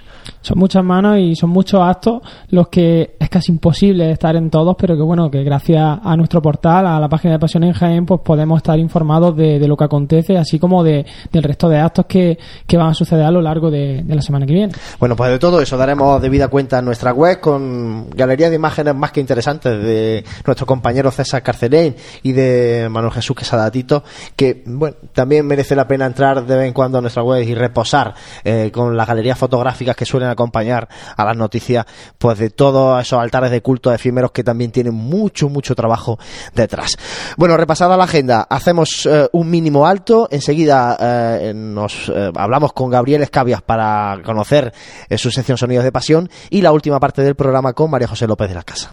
Son muchas manos y son muchos actos los que es casi imposible estar en todos, pero que bueno, que gracias a nuestro portal, a la página de Pasión en Jaén, pues podemos estar informados de, lo que acontece, así como de, del resto de actos que, que, van a suceder a lo largo de, de, la semana que viene. Bueno, pues de todo eso daremos debida cuenta en nuestra web con galerías de imágenes más que interesantes de nuestro compañero César Carcelén y de Manuel Jesús Quesadatito, que bueno, también merece la pena entrar de vez en cuando a nuestra web y reposar eh, con las galerías fotográficas que suelen acompañar a las noticias pues de todos esos altares de culto efímeros que también tienen mucho, mucho trabajo detrás. Bueno, repasada la agenda, hacemos eh, un mínimo alto, enseguida eh, nos eh, hablamos con Gabriel Escabias para conocer su sección Sonidos de Pasión y la última parte del programa con María José López de la Casa.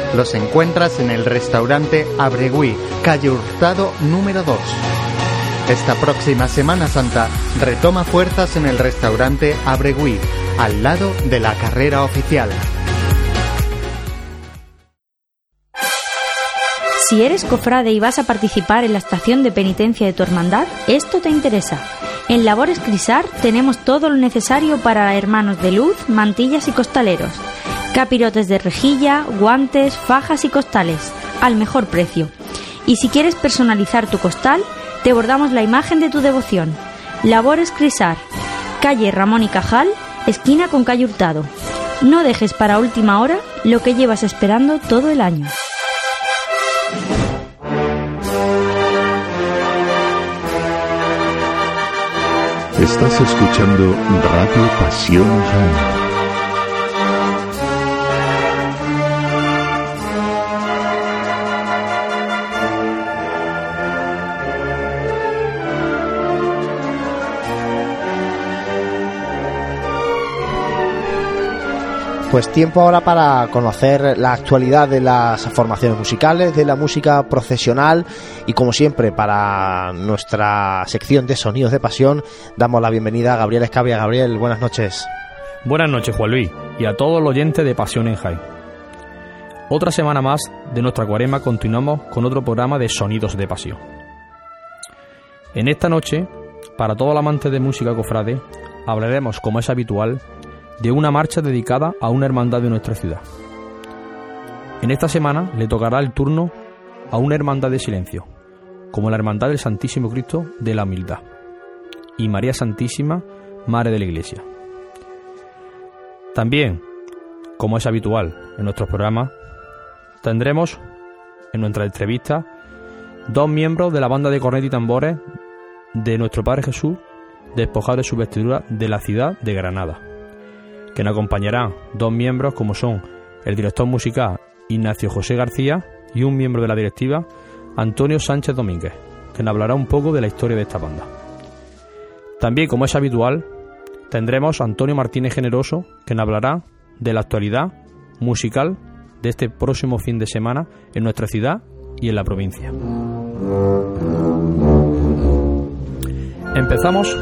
los encuentras en el restaurante Abregui, calle Hurtado número 2. Esta próxima Semana Santa retoma fuerzas en el restaurante Abregui, al lado de la carrera oficial. Si eres cofrade y vas a participar en la estación de penitencia de tu hermandad, esto te interesa. En Labores Crisar tenemos todo lo necesario para hermanos de luz, mantillas y costaleros. Capirotes de rejilla, guantes, fajas y costales, al mejor precio. Y si quieres personalizar tu costal, te bordamos la imagen de tu devoción. Labores Crisar, calle Ramón y Cajal, esquina con calle Hurtado. No dejes para última hora lo que llevas esperando todo el año. Estás escuchando Radio Pasión. Pues tiempo ahora para conocer la actualidad de las formaciones musicales, de la música profesional y como siempre para nuestra sección de sonidos de pasión damos la bienvenida a Gabriel Escabia. Gabriel, buenas noches. Buenas noches Juan Luis y a todos los oyentes de Pasión en Jai. Otra semana más de nuestra cuarema continuamos con otro programa de sonidos de pasión. En esta noche, para todo el amante de música cofrade, hablaremos como es habitual de una marcha dedicada a una hermandad de nuestra ciudad. En esta semana le tocará el turno a una hermandad de silencio, como la Hermandad del Santísimo Cristo de la Humildad y María Santísima, Madre de la Iglesia. También, como es habitual en nuestros programas, tendremos en nuestra entrevista dos miembros de la banda de cornet y tambores de nuestro Padre Jesús, despojados de su vestidura de la ciudad de Granada que nos acompañarán dos miembros como son el director musical Ignacio José García y un miembro de la directiva Antonio Sánchez Domínguez, que nos hablará un poco de la historia de esta banda. También, como es habitual, tendremos a Antonio Martínez Generoso, que nos hablará de la actualidad musical de este próximo fin de semana en nuestra ciudad y en la provincia. Empezamos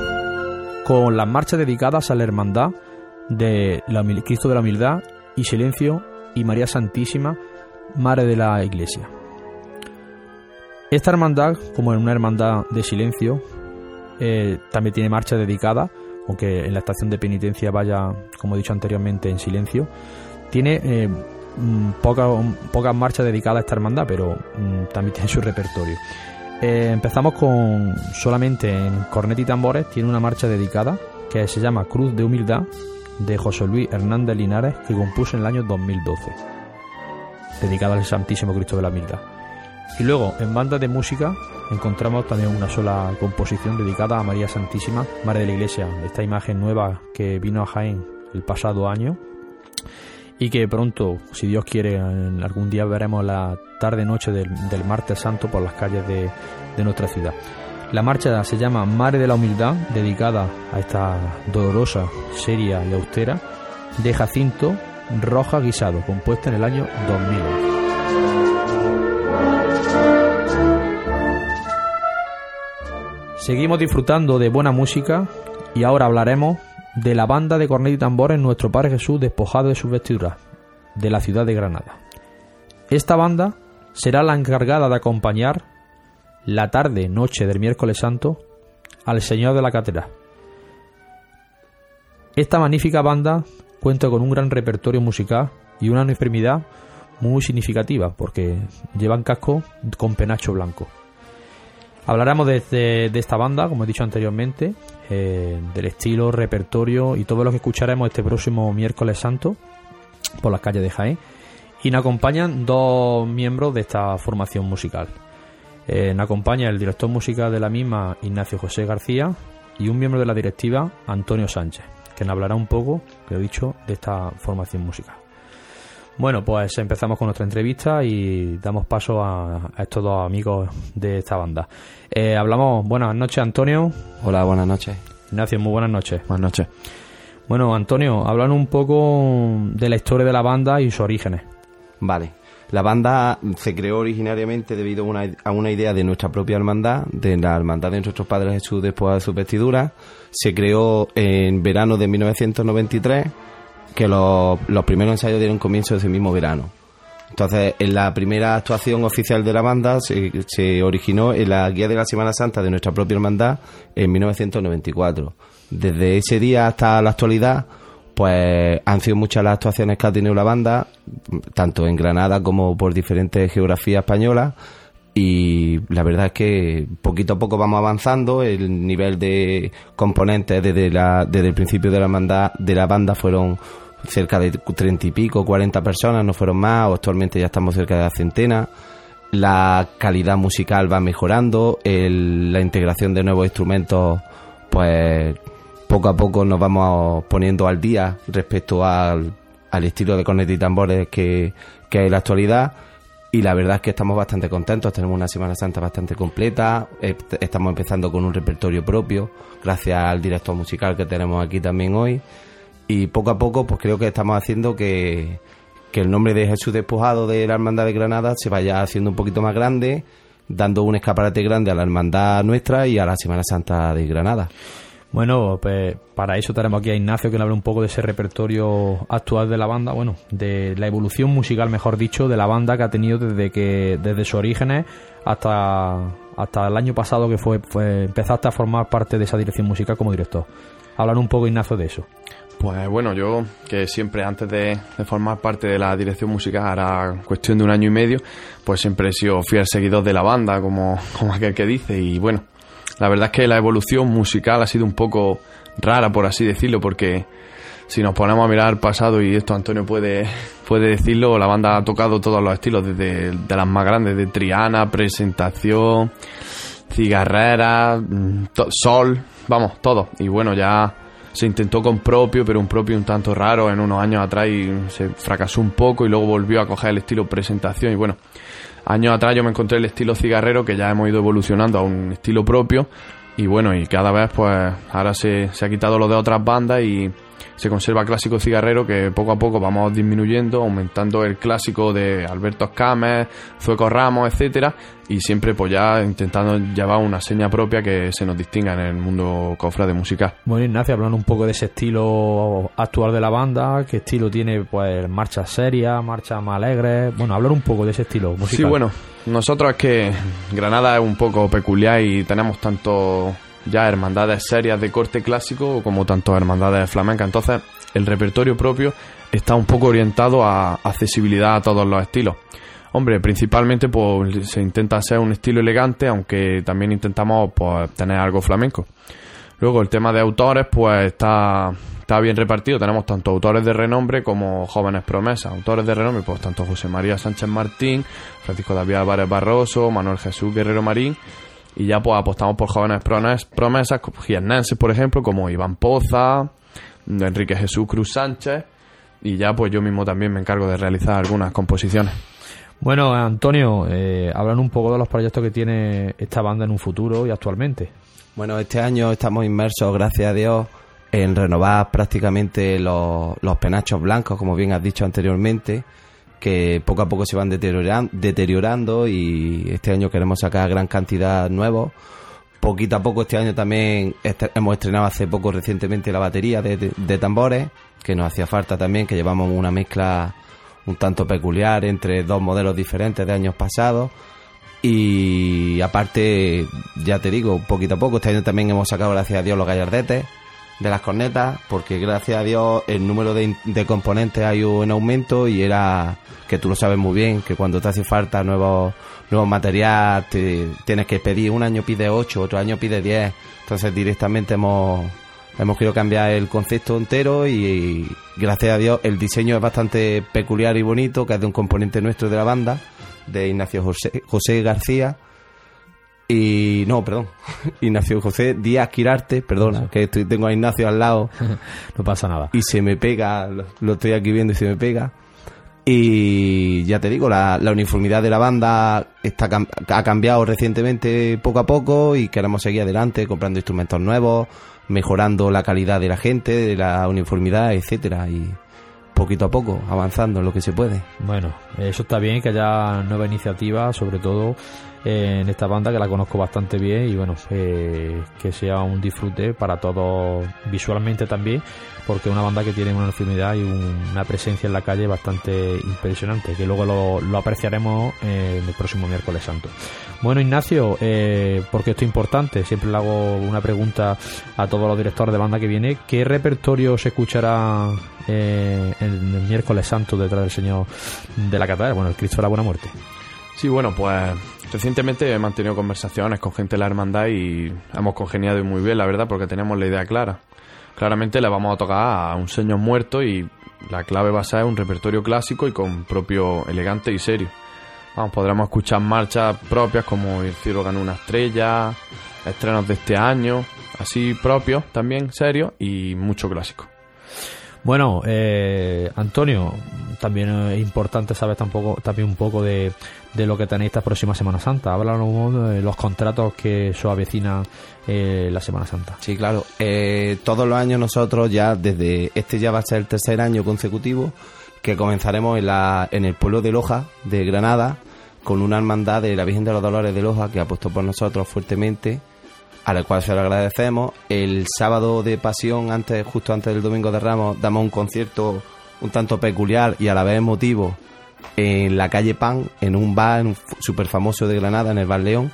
con las marchas dedicadas a la hermandad de la, Cristo de la Humildad y Silencio y María Santísima, Madre de la Iglesia. Esta hermandad, como en una hermandad de silencio, eh, también tiene marcha dedicada, aunque en la estación de penitencia vaya, como he dicho anteriormente, en silencio. Tiene eh, mm, pocas marchas dedicadas a esta hermandad, pero mm, también tiene su repertorio. Eh, empezamos con solamente en cornet y tambores, tiene una marcha dedicada que se llama Cruz de Humildad, de José Luis Hernández Linares que compuso en el año 2012, dedicada al Santísimo Cristo de la Humildad. Y luego, en banda de música, encontramos también una sola composición dedicada a María Santísima, Madre de la Iglesia, esta imagen nueva que vino a Jaén el pasado año y que pronto, si Dios quiere, algún día veremos la tarde-noche del, martes santo por las calles de, de nuestra ciudad. La marcha se llama Madre de la Humildad, dedicada a esta dolorosa, seria y austera, de Jacinto Roja Guisado, compuesta en el año 2011. Seguimos disfrutando de buena música y ahora hablaremos de la banda de cornet y tambores Nuestro Padre Jesús despojado de sus vestiduras, de la ciudad de Granada. Esta banda será la encargada de acompañar la tarde, noche del miércoles santo, al Señor de la Catedral. Esta magnífica banda cuenta con un gran repertorio musical y una enfermedad muy significativa porque llevan casco con penacho blanco. Hablaremos de, esta banda, como he dicho anteriormente, eh, del estilo, repertorio y todo lo que escucharemos este próximo miércoles santo por las calles de Jaén Y nos acompañan dos miembros de esta formación musical. Eh, nos acompaña el director musical de la misma, Ignacio José García, y un miembro de la directiva, Antonio Sánchez, que nos hablará un poco, que he dicho, de esta formación musical. Bueno, pues empezamos con nuestra entrevista y damos paso a, a estos dos amigos de esta banda. Eh, hablamos, buenas noches Antonio. Hola, buenas noches. Ignacio, muy buenas noches. Buenas noches. Bueno, Antonio, hablan un poco de la historia de la banda y sus orígenes. Vale. La banda se creó originariamente debido a una, idea de nuestra propia hermandad, de la hermandad de nuestros padres Jesús después de su vestidura. Se creó en verano de 1993, que los, los primeros ensayos dieron comienzo ese mismo verano. Entonces, en la primera actuación oficial de la banda se, se originó en la guía de la Semana Santa de nuestra propia hermandad en 1994. Desde ese día hasta la actualidad, pues han sido muchas las actuaciones que ha tenido la banda, tanto en Granada como por diferentes geografías españolas. Y la verdad es que poquito a poco vamos avanzando. El nivel de componentes desde, el principio de la, banda, de la banda fueron cerca de treinta y pico, cuarenta personas, no fueron más. Actualmente ya estamos cerca de la centena. La calidad musical va mejorando. La integración de nuevos instrumentos, pues poco a poco nos vamos poniendo al día respecto al, al estilo de cornetas y tambores que, que hay en la actualidad. Y la verdad es que estamos bastante contentos, tenemos una Semana Santa bastante completa, est- estamos empezando con un repertorio propio, gracias al director musical que tenemos aquí también hoy. Y poco a poco, pues creo que estamos haciendo que, que el nombre de Jesús Despojado de la Hermandad de Granada se vaya haciendo un poquito más grande, dando un escaparate grande a la Hermandad nuestra y a la Semana Santa de Granada. Bueno, pues para eso tenemos aquí a Ignacio que nos habla un poco de ese repertorio actual de la banda, bueno, de la evolución musical, mejor dicho, de la banda que ha tenido desde que desde sus orígenes hasta hasta el año pasado que fue, fue empezaste a formar parte de esa dirección musical como director. Hablar un poco Ignacio de eso. Pues bueno, yo que siempre antes de, formar parte de la dirección musical, ahora cuestión de un año y medio, pues siempre he sido fiel seguidor de la banda, como, como aquel que dice. Y bueno, la verdad es que la evolución musical ha sido un poco rara, por así decirlo, porque si nos ponemos a mirar pasado, y esto Antonio puede, puede decirlo, la banda ha tocado todos los estilos, desde de las más grandes, de Triana, Presentación, Cigarrera, mm, Sol, vamos, todo. Y bueno, ya se intentó con propio, pero un propio un tanto raro en unos años atrás y se fracasó un poco y luego volvió a coger el estilo presentación y bueno, años atrás yo me encontré el estilo cigarrero que ya hemos ido evolucionando a un estilo propio y bueno, y cada vez pues ahora se, se ha quitado lo de otras bandas y se conserva clásico cigarrero que poco a poco vamos disminuyendo, aumentando el clásico de Alberto Escames, Zueco Ramos, etcétera, y siempre pues ya intentando llevar una seña propia que se nos distinga en el mundo cofrade musical. Bueno, Ignacio, hablando un poco de ese estilo actual de la banda, qué estilo tiene, pues, marchas serias, marchas más alegres. Bueno, hablar un poco de ese estilo musical. Sí, bueno, nosotros es que Granada es un poco peculiar y tenemos tanto ya hermandades serias de corte clásico como tanto hermandades flamencas. Entonces, el repertorio propio está un poco orientado a accesibilidad a todos los estilos. Hombre, principalmente pues se intenta hacer un estilo elegante, aunque también intentamos pues tener algo flamenco. Luego el tema de autores pues está, está bien repartido. Tenemos tanto autores de renombre como jóvenes promesas. Autores de renombre pues tanto José María Sánchez Martín, Francisco David Álvarez Barroso, Manuel Jesús Guerrero Marín. Y ya pues apostamos por jóvenes promesas, como jiennenses por ejemplo, como Iván Poza, Enrique Jesús Cruz Sánchez. Y ya pues yo mismo también me encargo de realizar algunas composiciones. Bueno, Antonio, eh, hablan un poco de los proyectos que tiene esta banda en un futuro y actualmente. Bueno, este año estamos inmersos, gracias a Dios, en renovar prácticamente los, los penachos blancos, como bien has dicho anteriormente, que poco a poco se van deterioran- deteriorando y este año queremos sacar gran cantidad nuevos. Poquito a poco este año también hemos estrenado hace poco recientemente la batería de, de- de tambores, que nos hacía falta también, que llevamos una mezcla un tanto peculiar entre dos modelos diferentes de años pasados. Y aparte, ya te digo, poquito a poco, este año también hemos sacado, gracias a Dios, los gallardetes de las cornetas, porque gracias a Dios el número de, de componentes ha ido en aumento y era, que tú lo sabes muy bien, que cuando te hace falta nuevos nuevos material, te, tienes que pedir, un año pide 8, otro año pide 10, entonces directamente hemos Hemos querido cambiar el concepto entero y, gracias a Dios el diseño es bastante peculiar y bonito, que es de un componente nuestro de la banda, de Ignacio José, José García. Y no, perdón, Ignacio José Díaz Quirarte, perdona, que estoy, tengo a Ignacio al lado. no pasa nada. Y se me pega, lo, lo estoy aquí viendo y se me pega. Y ya te digo, la, la uniformidad de la banda está, ha cambiado recientemente poco a poco y queremos seguir adelante comprando instrumentos nuevos, mejorando la calidad de la gente, de la uniformidad, etcétera y poquito a poco avanzando en lo que se puede. Bueno, eso está bien, que haya nueva iniciativa, sobre todo en esta banda que la conozco bastante bien y bueno, que sea un disfrute para todos visualmente también, porque es una banda que tiene una enfermedad y un- una presencia en la calle bastante impresionante, que luego lo, apreciaremos eh, el próximo miércoles santo. Bueno, Ignacio, eh, porque esto es importante, siempre le hago una pregunta a todos los directores de banda que viene, ¿qué repertorio se escuchará eh, en el miércoles santo detrás del Señor de la Catedral? Bueno, el Cristo de la Buena Muerte. Sí, bueno, pues recientemente he mantenido conversaciones con gente de la hermandad y hemos congeniado muy bien, la verdad, porque tenemos la idea clara. Claramente le vamos a tocar a un señor muerto y la clave va a ser un repertorio clásico y con propio elegante y serio. Vamos, podremos escuchar marchas propias como El cielo ganó una estrella, estrenos de este año, así propios también, serios y mucho clásico. Bueno, eh, Antonio, también es importante saber tampoco, también un poco de, de lo que tenéis esta próxima Semana Santa. Háblanos de los contratos que se avecinan eh, la Semana Santa. Sí, claro. Eh, todos los años nosotros ya, desde este ya va a ser el tercer año consecutivo, que comenzaremos en, la, en el pueblo de Loja, de Granada, con una hermandad de la Virgen de los Dolores de Loja, que ha puesto por nosotros fuertemente, a la cual se lo agradecemos. El sábado de Pasión, antes, justo antes del Domingo de Ramos, damos un concierto un tanto peculiar y a la vez emotivo en la calle Pan, en un bar súper famoso de Granada, en el Bar León,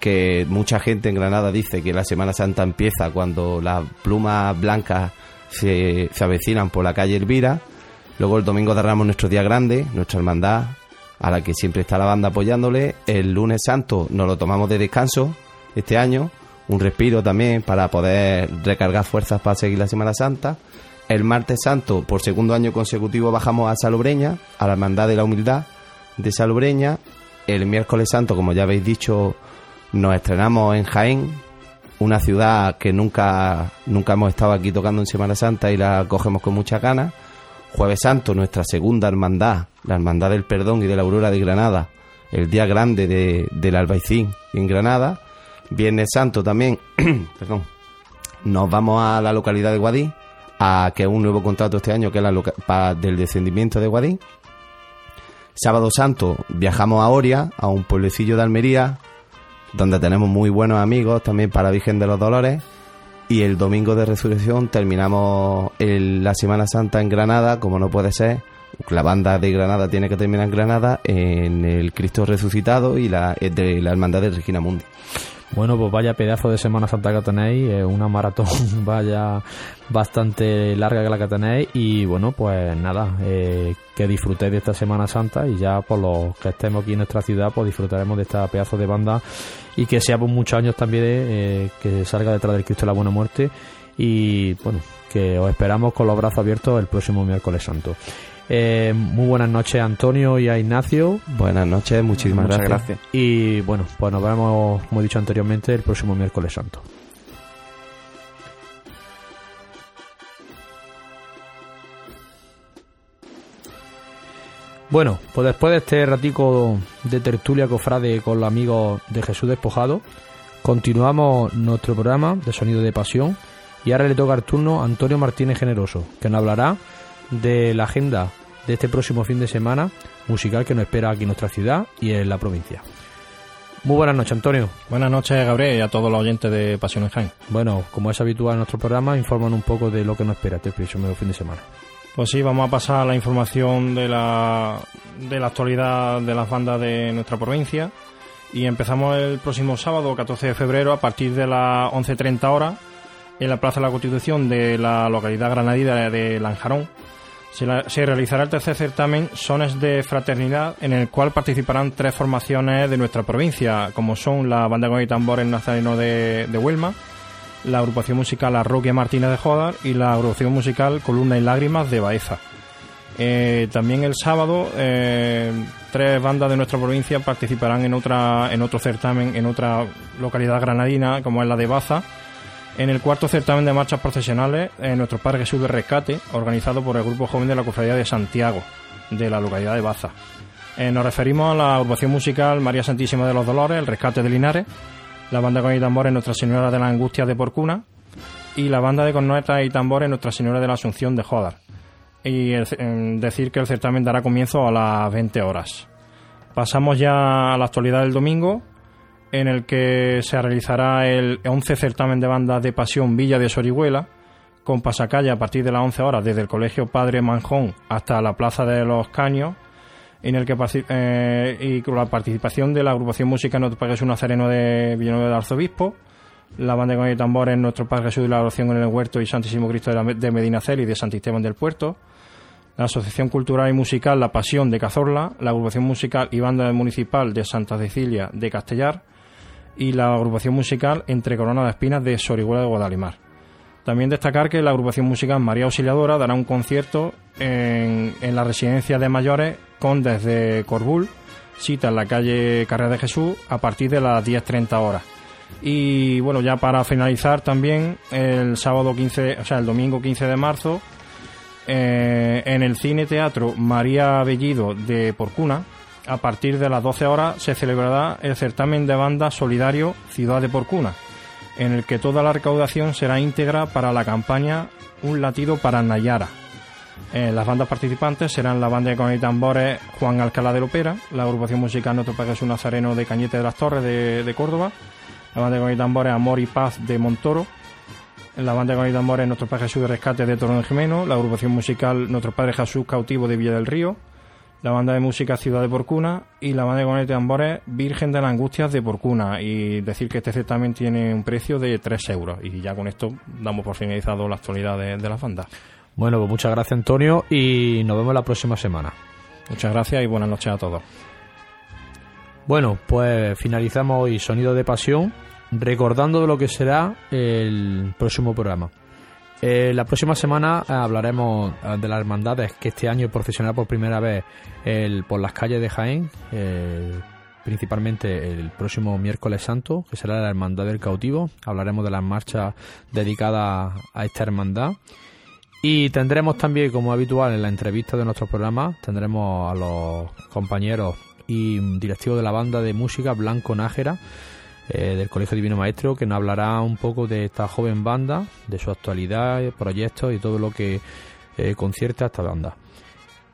que mucha gente en Granada dice que la Semana Santa empieza cuando las plumas blancas se, se avecinan por la calle Elvira. Luego el domingo de Ramos nuestro día grande, nuestra hermandad, a la que siempre está la banda apoyándole. El lunes santo nos lo tomamos de descanso este año, un respiro también para poder recargar fuerzas para seguir la Semana Santa. El martes santo, por segundo año consecutivo, bajamos a Salobreña, a la Hermandad de la Humildad de Salobreña. El miércoles santo, como ya habéis dicho, nos estrenamos en Jaén, una ciudad que nunca, nunca hemos estado aquí tocando en Semana Santa y la cogemos con mucha ganas. Jueves Santo, nuestra segunda hermandad, la Hermandad del Perdón y de la Aurora de Granada, el día grande de, del Albaicín en Granada. Viernes Santo también, perdón, nos vamos a la localidad de Guadí, a que un nuevo contrato este año, que es la del descendimiento de Guadí. Sábado Santo viajamos a Oria, a un pueblecillo de Almería, donde tenemos muy buenos amigos también para Virgen de los Dolores. Y el domingo de resurrección terminamos la Semana Santa en Granada, como no puede ser. La banda de Granada tiene que terminar en Granada, en el Cristo resucitado y la, de la Hermandad de Regina Mundi. Bueno, pues vaya pedazo de Semana Santa que tenéis, una maratón vaya bastante larga que la que tenéis y bueno, pues nada, eh, que disfrutéis de esta Semana Santa y ya por los que estemos aquí en nuestra ciudad, pues disfrutaremos de esta pedazo de banda y que sea por muchos años también eh, que salga detrás del Cristo de la Buena Muerte y bueno, que os esperamos con los brazos abiertos el próximo miércoles santo. Eh, muy buenas noches Antonio y a Ignacio. Buenas noches, muchísimas Muchas gracias. gracias. Y bueno, pues nos vemos, como he dicho anteriormente, el próximo miércoles santo. Bueno, pues después de este ratico de tertulia cofrade con los amigos de Jesús Despojado, continuamos nuestro programa de Sonido de Pasión y ahora le toca el turno a Antonio Martínez Generoso, que nos hablará de la agenda de este próximo fin de semana musical que nos espera aquí en nuestra ciudad y en la provincia. Muy buenas noches, Antonio. Buenas noches, Gabriel, y a todos los oyentes de Pasión en Jaén. Bueno, como es habitual en nuestro programa, informan un poco de lo que nos espera este próximo fin de semana. Pues sí, vamos a pasar la información de la, de la actualidad de las bandas de nuestra provincia. Y empezamos el próximo sábado, 14 de febrero, a partir de las 11.30 horas, en la Plaza de la Constitución de la localidad granadina de Lanjarón. Se, realizará el tercer certamen Sones de Fraternidad, en el cual participarán tres formaciones de nuestra provincia, como son la Banda con y Tambores Nazareno de, de Huelma, la agrupación musical Arroquia Martínez de Jodar y la agrupación musical Columna y Lágrimas de Baeza. Eh, también el sábado eh, tres bandas de nuestra provincia participarán en otra en otro certamen en otra localidad granadina como es la de Baza en el cuarto certamen de marchas profesionales en nuestro Parque Jesús de Rescate organizado por el grupo joven de la Cofradía de Santiago de la localidad de Baza. Eh, nos referimos a la agrupación musical María Santísima de los Dolores, el Rescate de Linares, la banda con y tambores Nuestra Señora de la Angustia de Porcuna y la banda de cornetas y tambores Nuestra Señora de la Asunción de Jodar y decir que el certamen dará comienzo a las 20 horas. Pasamos ya a la actualidad del domingo, en el que se realizará el 11 certamen de bandas de pasión Villa de Sorihuela, con pasacalle a partir de las 11 horas desde el Colegio Padre Manjón hasta la Plaza de los Caños, en el que eh, y con la participación de la agrupación musical Nuestro Padre Jesús Nazareno de Villanueva del Arzobispo, la banda de tambores Nuestro Padre Jesús de la Oración en el Huerto y Santísimo Cristo de, de Medinacel y de Santisteban del Puerto, la Asociación Cultural y Musical La Pasión de Cazorla, la Agrupación Musical y Banda Municipal de Santa Cecilia de Castellar y la Agrupación Musical Entre Corona de Espinas de Sorihuela de Guadalimar. También destacar que la agrupación musical María Auxiliadora dará un concierto en, la residencia de mayores con desde Corbul, cita en la calle Carrera de Jesús, a partir de las 10.30 horas. Y bueno, ya para finalizar también, el sábado 15, o sea, el domingo 15 de marzo, eh, en el Cine Teatro María Bellido de Porcuna, a partir de las 12 horas se celebrará el certamen de banda solidario Ciudad de Porcuna, en el que toda la recaudación será íntegra para la campaña Un latido para Nayara. Eh, las bandas participantes serán la banda de con y tambores Juan Alcalá de Lopera, la agrupación musical Nuestro Padre Jesús Nazareno de Cañete de las Torres de, Córdoba, la banda de con y tambores Amor y Paz de Montoro, la banda de con y Nuestro Padre Jesús de Rescate de Torón Jimeno, la agrupación musical Nuestro Padre Jesús Cautivo de Villa del Río, la banda de música Ciudad de Porcuna y la banda de con y tambores Virgen de las Angustias de Porcuna. Y decir que este también tiene un precio de 3 euros. Y ya con esto damos por finalizado la actualidad de, de las bandas. Bueno, pues muchas gracias Antonio y nos vemos la próxima semana. Muchas gracias y buenas noches a todos. Bueno, pues finalizamos hoy Sonido de Pasión recordando de lo que será el próximo programa. Eh, la próxima semana hablaremos eh, de las hermandades que este año profesional por primera vez el, por las calles de Jaén, eh, principalmente el próximo miércoles santo, que será la Hermandad del Cautivo. Hablaremos de las marchas dedicadas a esta hermandad. Y tendremos también, como habitual en la entrevista de nuestro programa, tendremos a los compañeros y directivos de la banda de música Blanco Nájera eh, del Colegio Divino Maestro, que nos hablará un poco de esta joven banda, de su actualidad, proyectos y todo lo que eh, concierte a esta banda.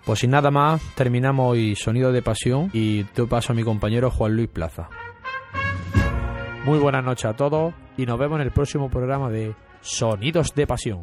Pues sin nada más, terminamos hoy Sonido de Pasión y te paso a mi compañero Juan Luis Plaza. Muy buenas noches a todos y nos vemos en el próximo programa de Sonidos de Pasión.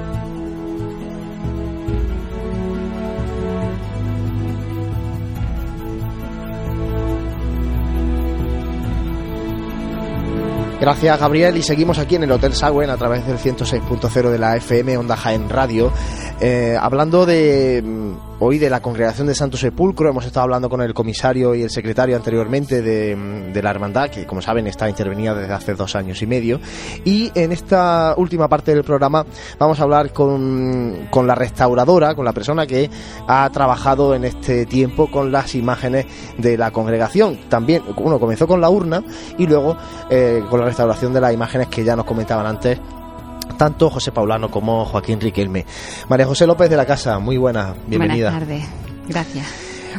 Gracias Gabriel y seguimos aquí en el Hotel Sagüen a través del 106.0 de la FM Onda Jaén Radio eh, hablando de mm, hoy de la congregación de Santo Sepulcro, hemos estado hablando con el comisario y el secretario anteriormente de, mm, de, la hermandad, que como saben está intervenida desde hace dos años y medio. Y en esta última parte del programa vamos a hablar con, con la restauradora, con la persona que ha trabajado en este tiempo con las imágenes de la congregación. También, uno comenzó con la urna y luego eh, con la restauración de las imágenes que ya nos comentaban antes tanto José Paulano como Joaquín Riquelme. María José López de la Casa, muy buena, bienvenida. Buenas tardes, gracias.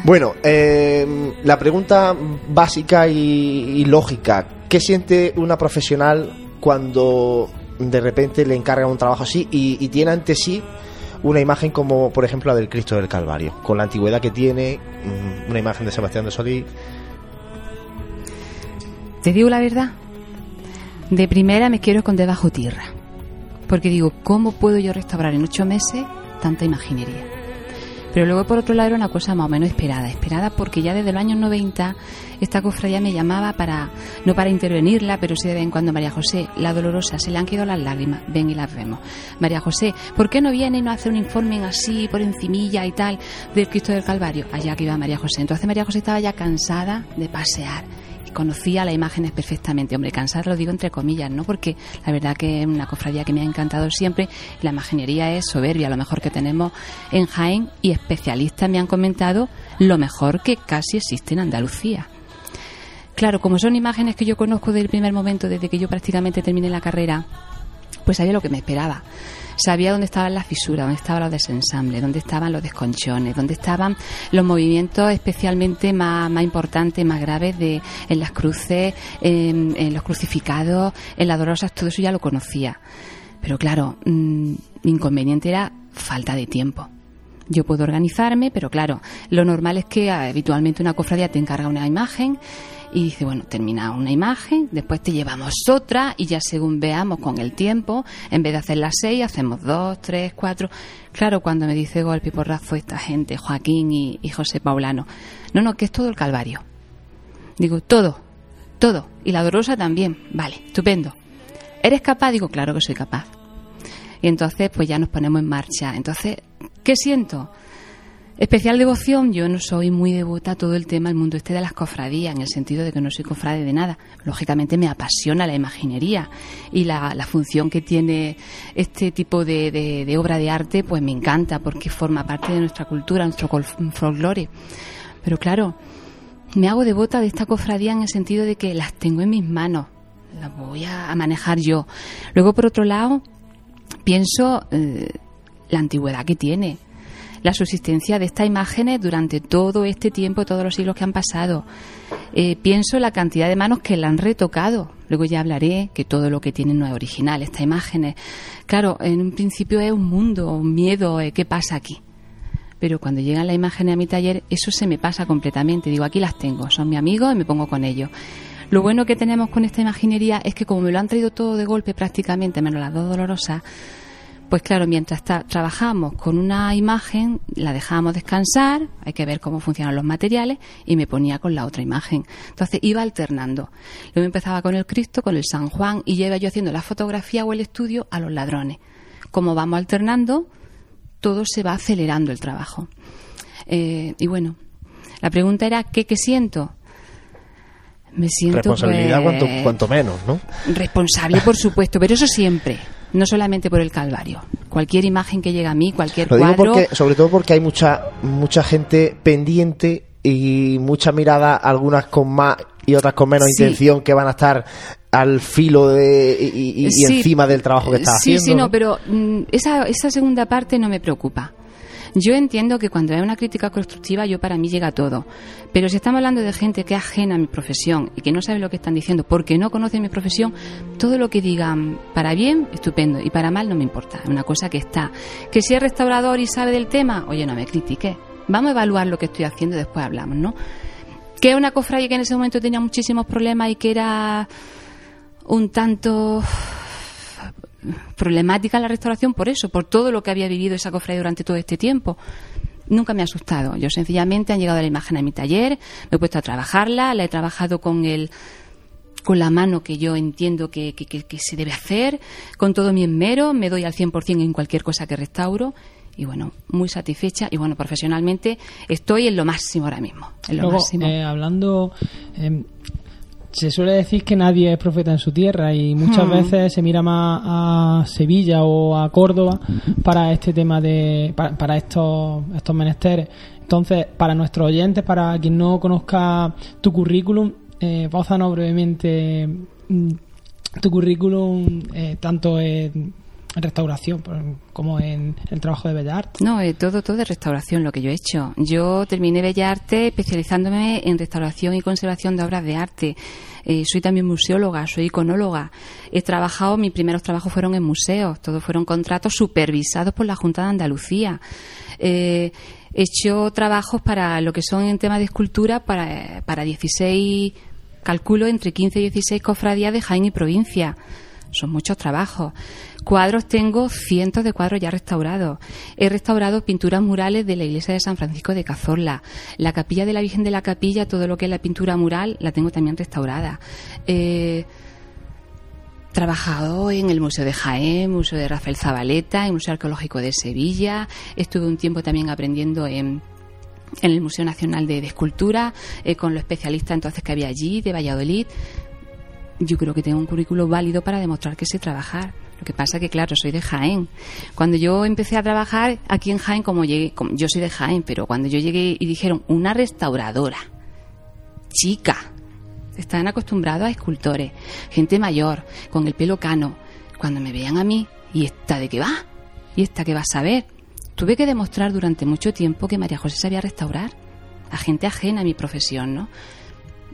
Bueno, eh, la pregunta básica y, lógica, ¿qué siente una profesional cuando de repente le encarga un trabajo así y, tiene ante sí una imagen como, por ejemplo, la del Cristo del Calvario, con la antigüedad que tiene, mm, una imagen de Sebastián de Solís? Te digo la verdad, de primera me quiero esconder bajo tierra Porque digo, ¿cómo puedo yo restaurar en ocho meses tanta imaginería? Pero luego, por otro lado, era una cosa más o menos esperada. Esperada porque ya desde los años 90 esta cofradía me llamaba para, no para intervenirla, pero sí de vez en cuando, María José, la dolorosa, se le han quedado las lágrimas, ven y las vemos. María José, ¿por qué no viene y no hace un informe así, por encimilla y tal, del Cristo del Calvario? Allá que iba María José. Entonces María José estaba ya cansada de pasear conocía las imágenes perfectamente. Hombre, cansar lo digo entre comillas, ¿no? Porque la verdad que es una cofradía que me ha encantado siempre. La imaginería es soberbia, lo mejor que tenemos en Jaén y especialistas me han comentado lo mejor que casi existe en Andalucía. Claro, como son imágenes que yo conozco desde el primer momento, desde que yo prácticamente terminé la carrera, pues sabía lo que me esperaba. Sabía dónde estaban las fisuras, dónde estaban los desensambles, dónde estaban los desconchones, dónde estaban los movimientos especialmente más, importantes, más graves de, en las cruces, en, los crucificados, en las dolorosas, todo eso ya lo conocía. Pero claro, mm, mi inconveniente era falta de tiempo. Yo puedo organizarme, pero claro, lo normal es que habitualmente una cofradía te encarga una imagen y dice, bueno, termina una imagen, después te llevamos otra y ya según veamos con el tiempo, en vez de hacer las seis, hacemos dos, tres, cuatro. Claro, cuando me dice golpe y porrazo esta gente, Joaquín y, y José Paulano, no, no, que es todo el calvario. Digo, todo, todo. Y la dolorosa también. Vale, estupendo. ¿Eres capaz? Digo, claro que soy capaz. Y entonces, pues ya nos ponemos en marcha. Entonces, ¿qué siento? Especial devoción, yo no soy muy devota a todo el tema, el mundo este de las cofradías, en el sentido de que no soy cofrade de nada. Lógicamente me apasiona la imaginería y la, función que tiene este tipo de, obra de arte, pues me encanta porque forma parte de nuestra cultura, nuestro folclore. Pero claro, me hago devota de esta cofradía en el sentido de que las tengo en mis manos, las voy a, manejar yo. Luego, por otro lado, pienso eh, la antigüedad que tiene la subsistencia de estas imágenes durante todo este tiempo, todos los siglos que han pasado. Eh, pienso la cantidad de manos que la han retocado. Luego ya hablaré que todo lo que tienen no es original, estas imágenes. Claro, en un principio es un mundo, un miedo, eh, ¿qué pasa aquí? Pero cuando llegan las imágenes a mi taller, eso se me pasa completamente. Digo, aquí las tengo, son mi amigo y me pongo con ellos. Lo bueno que tenemos con esta imaginería es que como me lo han traído todo de golpe prácticamente, menos las dos dolorosas, pues claro, mientras trabajamos con una imagen, la dejábamos descansar, hay que ver cómo funcionan los materiales, y me ponía con la otra imagen. Entonces iba alternando. Luego empezaba con el Cristo, con el San Juan, y iba yo haciendo la fotografía o el estudio a los ladrones. Como vamos alternando, todo se va acelerando el trabajo. Eh, y bueno, la pregunta era, ¿qué, qué siento? Me siento responsabilidad cuanto, pues, cuanto menos, ¿no? Responsable, por supuesto, pero eso siempre no solamente por el Calvario. Cualquier imagen que llega a mí, cualquier Lo digo porque, sobre todo porque hay mucha mucha gente pendiente y mucha mirada, algunas con más y otras con menos intención, que van a estar al filo de, y, encima del trabajo que está haciendo. Sí, sí, no, pero mm, esa, esa segunda parte no me preocupa. Yo entiendo que cuando hay una crítica constructiva, yo para mí llega todo. Pero si estamos hablando de gente que es ajena a mi profesión y que no sabe lo que están diciendo porque no conoce mi profesión, todo lo que digan para bien, estupendo, y para mal no me importa. Es una cosa que está. Que si es restaurador y sabe del tema, oye, no me critique. Vamos a evaluar lo que estoy haciendo y después hablamos, ¿no? Que es una cofradía que en ese momento tenía muchísimos problemas y que era un tanto problemática la restauración por eso, por todo lo que había vivido esa cofradía durante todo este tiempo. Nunca me ha asustado. Yo sencillamente han llegado a la imagen a mi taller, me he puesto a trabajarla, la he trabajado con el con la mano que yo entiendo que, que, se debe hacer, con todo mi enmero, me doy al 100% en cualquier cosa que restauro y bueno, muy satisfecha y bueno, profesionalmente estoy en lo máximo ahora mismo. En lo máximo. Eh, hablando, em, se suele decir que nadie es profeta en su tierra y muchas hmm. veces se mira más a Sevilla o a Córdoba para este tema de para, estos estos menesteres entonces para nuestros oyentes para quien no conozca tu currículum eh, brevemente mm, tu currículum eh, tanto en restauración como en el trabajo de Bellas Artes. No, eh, todo, todo de restauración lo que yo he hecho. Yo terminé Bellas Artes especializándome en restauración y conservación de obras de arte. Eh, soy también museóloga, soy iconóloga. He trabajado, mis primeros trabajos fueron en museos, todos fueron contratos supervisados por la Junta de Andalucía. Eh, he hecho trabajos para lo que son en tema de escultura para, para 16, calculo entre 15 y 16 cofradías de Jaén y provincia son muchos trabajos. Cuadros tengo cientos de cuadros ya restaurados. He restaurado pinturas murales de la iglesia de San Francisco de Cazorla. La capilla de la Virgen de la Capilla, todo lo que es la pintura mural, la tengo también restaurada. Eh, trabajado en el Museo de Jaén, Museo de Rafael Zabaleta, el Museo Arqueológico de Sevilla. Estuve un tiempo también aprendiendo en, en el Museo Nacional de, de Escultura, eh, con los especialistas entonces que había allí, de Valladolid. Yo creo que tengo un currículo válido para demostrar que sé trabajar. Lo que pasa que, claro, soy de Jaén. Cuando yo empecé a trabajar aquí en Jaén, como llegué, como- yo soy de Jaén, pero cuando yo llegué y dijeron una restauradora, chica, están acostumbrados a escultores, gente mayor, con el pelo cano. Cuando me veían a mí, ¿y esta de qué va? ¿Y esta qué va a saber? Tuve que demostrar durante mucho tiempo que María José sabía restaurar a gente ajena a mi profesión, ¿no?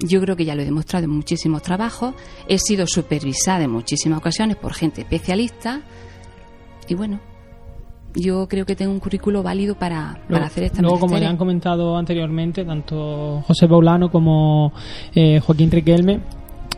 Yo creo que ya lo he demostrado en muchísimos trabajos. He sido supervisada en muchísimas ocasiones por gente especialista. Y bueno, yo creo que tengo un currículo válido para, para hacer esta luego, como ya han comentado anteriormente, tanto José Paulano como eh, Joaquín Riquelme,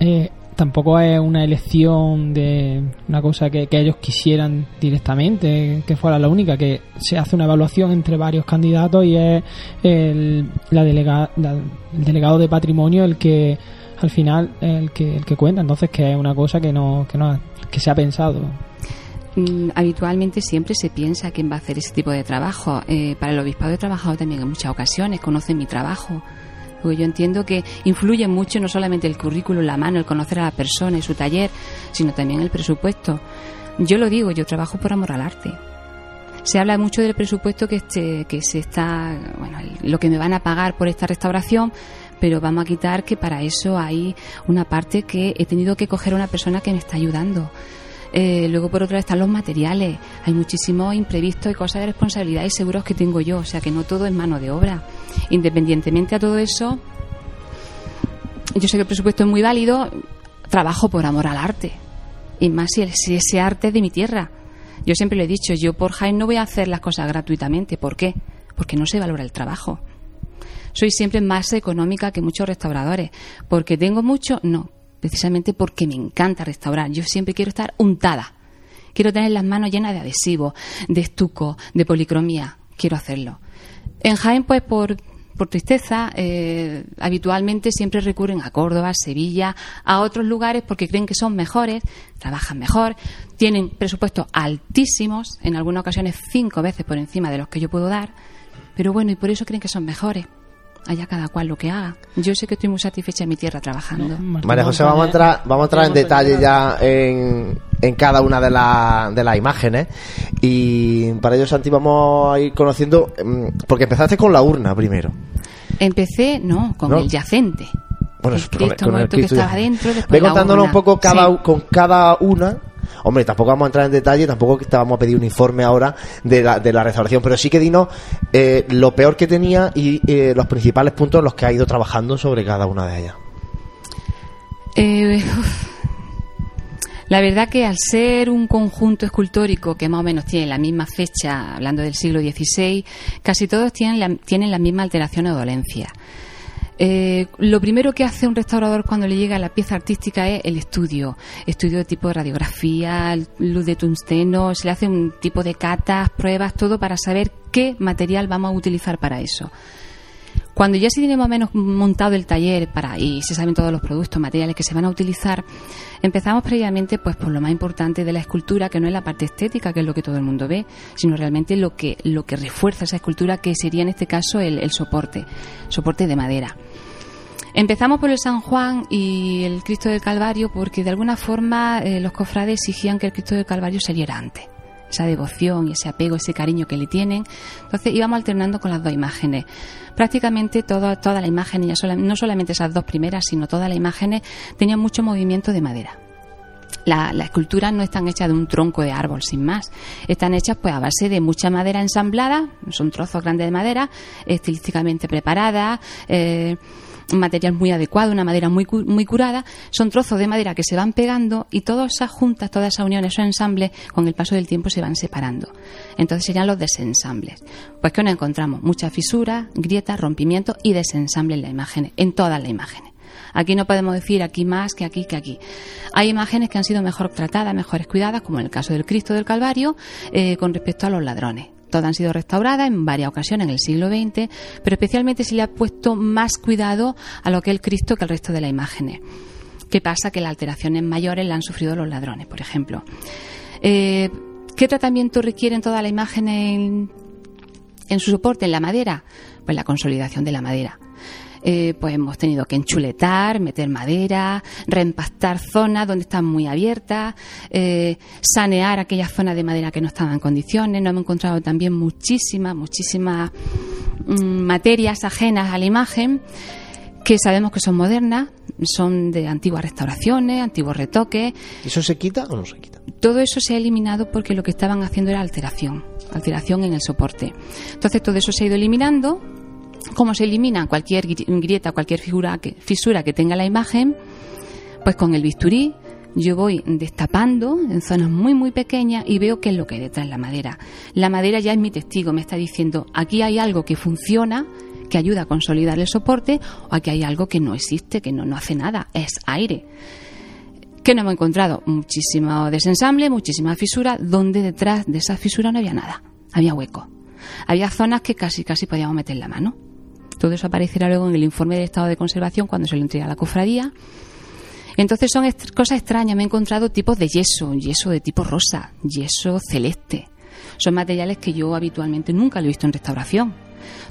eh, tampoco es una elección de una cosa que, ellos quisieran directamente, que fuera la única, que se hace una evaluación entre varios candidatos y es el, la- el delegado de patrimonio el que al final el que el que cuenta entonces que es una cosa que no que no que se ha pensado Mm, habitualmente siempre se piensa quién va a hacer ese tipo de trabajo. Eh, para el obispado he trabajado también en muchas ocasiones, conocen mi trabajo. Porque yo entiendo que influye mucho no solamente el currículum, la mano, el conocer a la persona y su taller, sino también el presupuesto. Yo lo digo, yo trabajo por amor al arte. Se habla mucho del presupuesto que, este, que se está, bueno, lo que me van a pagar por esta restauración, pero vamos a quitar que para eso hay una parte que he tenido que coger a una persona que me está ayudando. Eh, luego, por otro lado, están los materiales. Hay muchísimos imprevistos y cosas de responsabilidad y seguros que tengo yo. O sea, que no todo es mano de obra. Independientemente a todo eso, yo sé que el presupuesto es muy válido. Trabajo por amor al arte. Y más si ese arte es de mi tierra. Yo siempre lo he dicho, yo por Jaén no voy a hacer las cosas gratuitamente. ¿Por qué? Porque no se valora el trabajo. Soy siempre más económica que muchos restauradores. ¿Porque tengo mucho? No. Precisamente porque me encanta restaurar. Yo siempre quiero estar untada. Quiero tener las manos llenas de adhesivo, de estuco, de policromía. Quiero hacerlo. En Jaén, pues por, tristeza, eh, habitualmente siempre recurren a Córdoba, Sevilla, a otros lugares porque creen que son mejores, trabajan mejor, tienen presupuestos altísimos, en algunas ocasiones cinco veces por encima de los que yo puedo dar, pero bueno, y por eso creen que son mejores. Allá cada cual lo que haga. Yo sé que estoy muy satisfecha en mi tierra trabajando. María José, vamos a entrar, vamos a entrar en detalle ya en, en cada una de, la- de las imágenes. Y para ello, Santi, vamos a ir conociendo. mm, Porque empezaste con la urna primero. Empecé, no, con ¿No? el yacente. Bueno, el con- Cristo con el Cristo que estaba dentro. Ve contándonos un poco cada, Sí. con cada una. Hombre, tampoco vamos a entrar en detalle, tampoco te a pedir un informe ahora de la, de la restauración, pero sí que dinos eh, lo peor que tenía y eh, los principales puntos en los que ha ido trabajando sobre cada una de ellas. Eh. La verdad que al ser un conjunto escultórico que más o menos tiene la misma fecha, hablando del siglo XVI, casi todos tienen la, tienen la misma alteración o dolencia. Eh, lo primero que hace un restaurador cuando le llega la pieza artística es el estudio. Estudio de tipo de radiografía, luz de tungsteno, se le hace un tipo de catas, pruebas, todo para saber qué material vamos a utilizar para eso. Cuando ya se tiene más o menos montado el taller para y se saben todos los productos, materiales que se van a utilizar, empezamos previamente pues por lo más importante de la escultura, que no es la parte estética, que es lo que todo el mundo ve, sino realmente lo que lo que refuerza esa escultura, que sería en este caso el, el soporte, soporte de madera. Empezamos por el San Juan y el Cristo del Calvario porque de alguna forma eh, los cofrades exigían que el Cristo del Calvario saliera antes. Esa devoción y ese apego, ese cariño que le tienen. Entonces íbamos alternando con las dos imágenes. Prácticamente todo, toda la imagen, ya sola- no solamente esas dos primeras, sino todas las imágenes, tenían mucho movimiento de madera. La, la escultura no están hechas de un tronco de árbol, sin más. Están hechas pues a base de mucha madera ensamblada, son trozos grandes de madera, estilísticamente preparada, eh, material muy adecuado, una madera muy, muy curada. Son trozos de madera que se van pegando y todas esas juntas, todas esas uniones, esos ensambles, con el paso del tiempo se van separando. Entonces serían los desensambles. Pues que nos encontramos muchas fisuras, grietas, rompimientos y desensambles en la imagen, en todas las imágenes. Aquí no podemos decir aquí más que aquí que aquí. Hay imágenes que han sido mejor tratadas, mejores cuidadas, como en el caso del Cristo del Calvario, eh, con respecto a los ladrones. Todas han sido restauradas en varias ocasiones en el siglo XX, pero especialmente se le ha puesto más cuidado a lo que es el Cristo que al resto de las imágenes. ¿Qué pasa? Que las alteraciones mayores las han sufrido los ladrones, por ejemplo. Eh, ¿Qué tratamiento requieren todas las imágenes en, en su soporte, en la madera? Pues la consolidación de la madera. Eh, pues hemos tenido que enchuletar, meter madera, reempastar zonas donde están muy abiertas, eh, sanear aquellas zonas de madera que no estaban en condiciones. Nos hemos encontrado también muchísimas, muchísimas mm, materias ajenas a la imagen que sabemos que son modernas, son de antiguas restauraciones, antiguos retoques. ¿Eso se quita o no se quita? Todo eso se ha eliminado porque lo que estaban haciendo era alteración, alteración en el soporte. Entonces todo eso se ha ido eliminando. Como se elimina cualquier grieta, cualquier figura que, fisura que tenga la imagen, pues con el bisturí yo voy destapando en zonas muy muy pequeñas y veo qué es lo que hay detrás de la madera. La madera ya es mi testigo, me está diciendo, aquí hay algo que funciona, que ayuda a consolidar el soporte, o aquí hay algo que no existe, que no, no hace nada, es aire. ¿Qué no hemos encontrado? Muchísimo desensamble, muchísima fisura, donde detrás de esa fisura no había nada, había hueco. Había zonas que casi casi podíamos meter la mano. Todo eso aparecerá luego en el informe de estado de conservación cuando se lo entrega a la cofradía. Entonces son cosas extrañas. Me he encontrado tipos de yeso, yeso de tipo rosa, yeso celeste. Son materiales que yo habitualmente nunca lo he visto en restauración.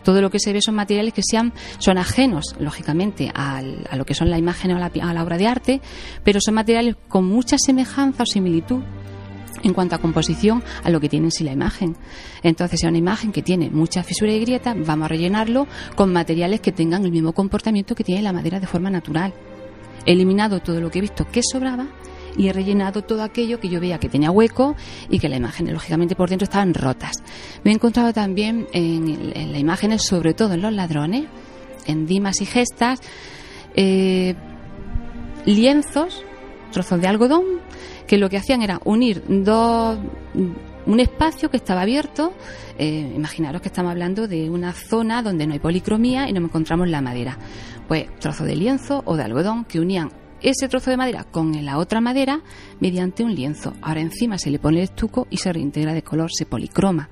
Todo lo que se ve son materiales que sean, son ajenos, lógicamente, a lo que son la imagen o a la obra de arte, pero son materiales con mucha semejanza o similitud en cuanto a composición a lo que tiene en la imagen. Entonces, si una imagen que tiene mucha fisura y grieta, vamos a rellenarlo con materiales que tengan el mismo comportamiento que tiene la madera de forma natural. He eliminado todo lo que he visto que sobraba y he rellenado todo aquello que yo veía que tenía hueco y que las imágenes, lógicamente, por dentro estaban rotas. Me he encontrado también en, las imágenes, sobre todo en los ladrones, en dimas y gestas, eh, lienzos, trozos de algodón, que lo que hacían era unir dos un espacio que estaba abierto. Eh, imaginaros que estamos hablando de una zona donde no hay policromía y no encontramos la madera. Pues trozo de lienzo o de algodón que unían ese trozo de madera con la otra madera mediante un lienzo. Ahora encima se le pone el estuco y se reintegra de color, se policroma.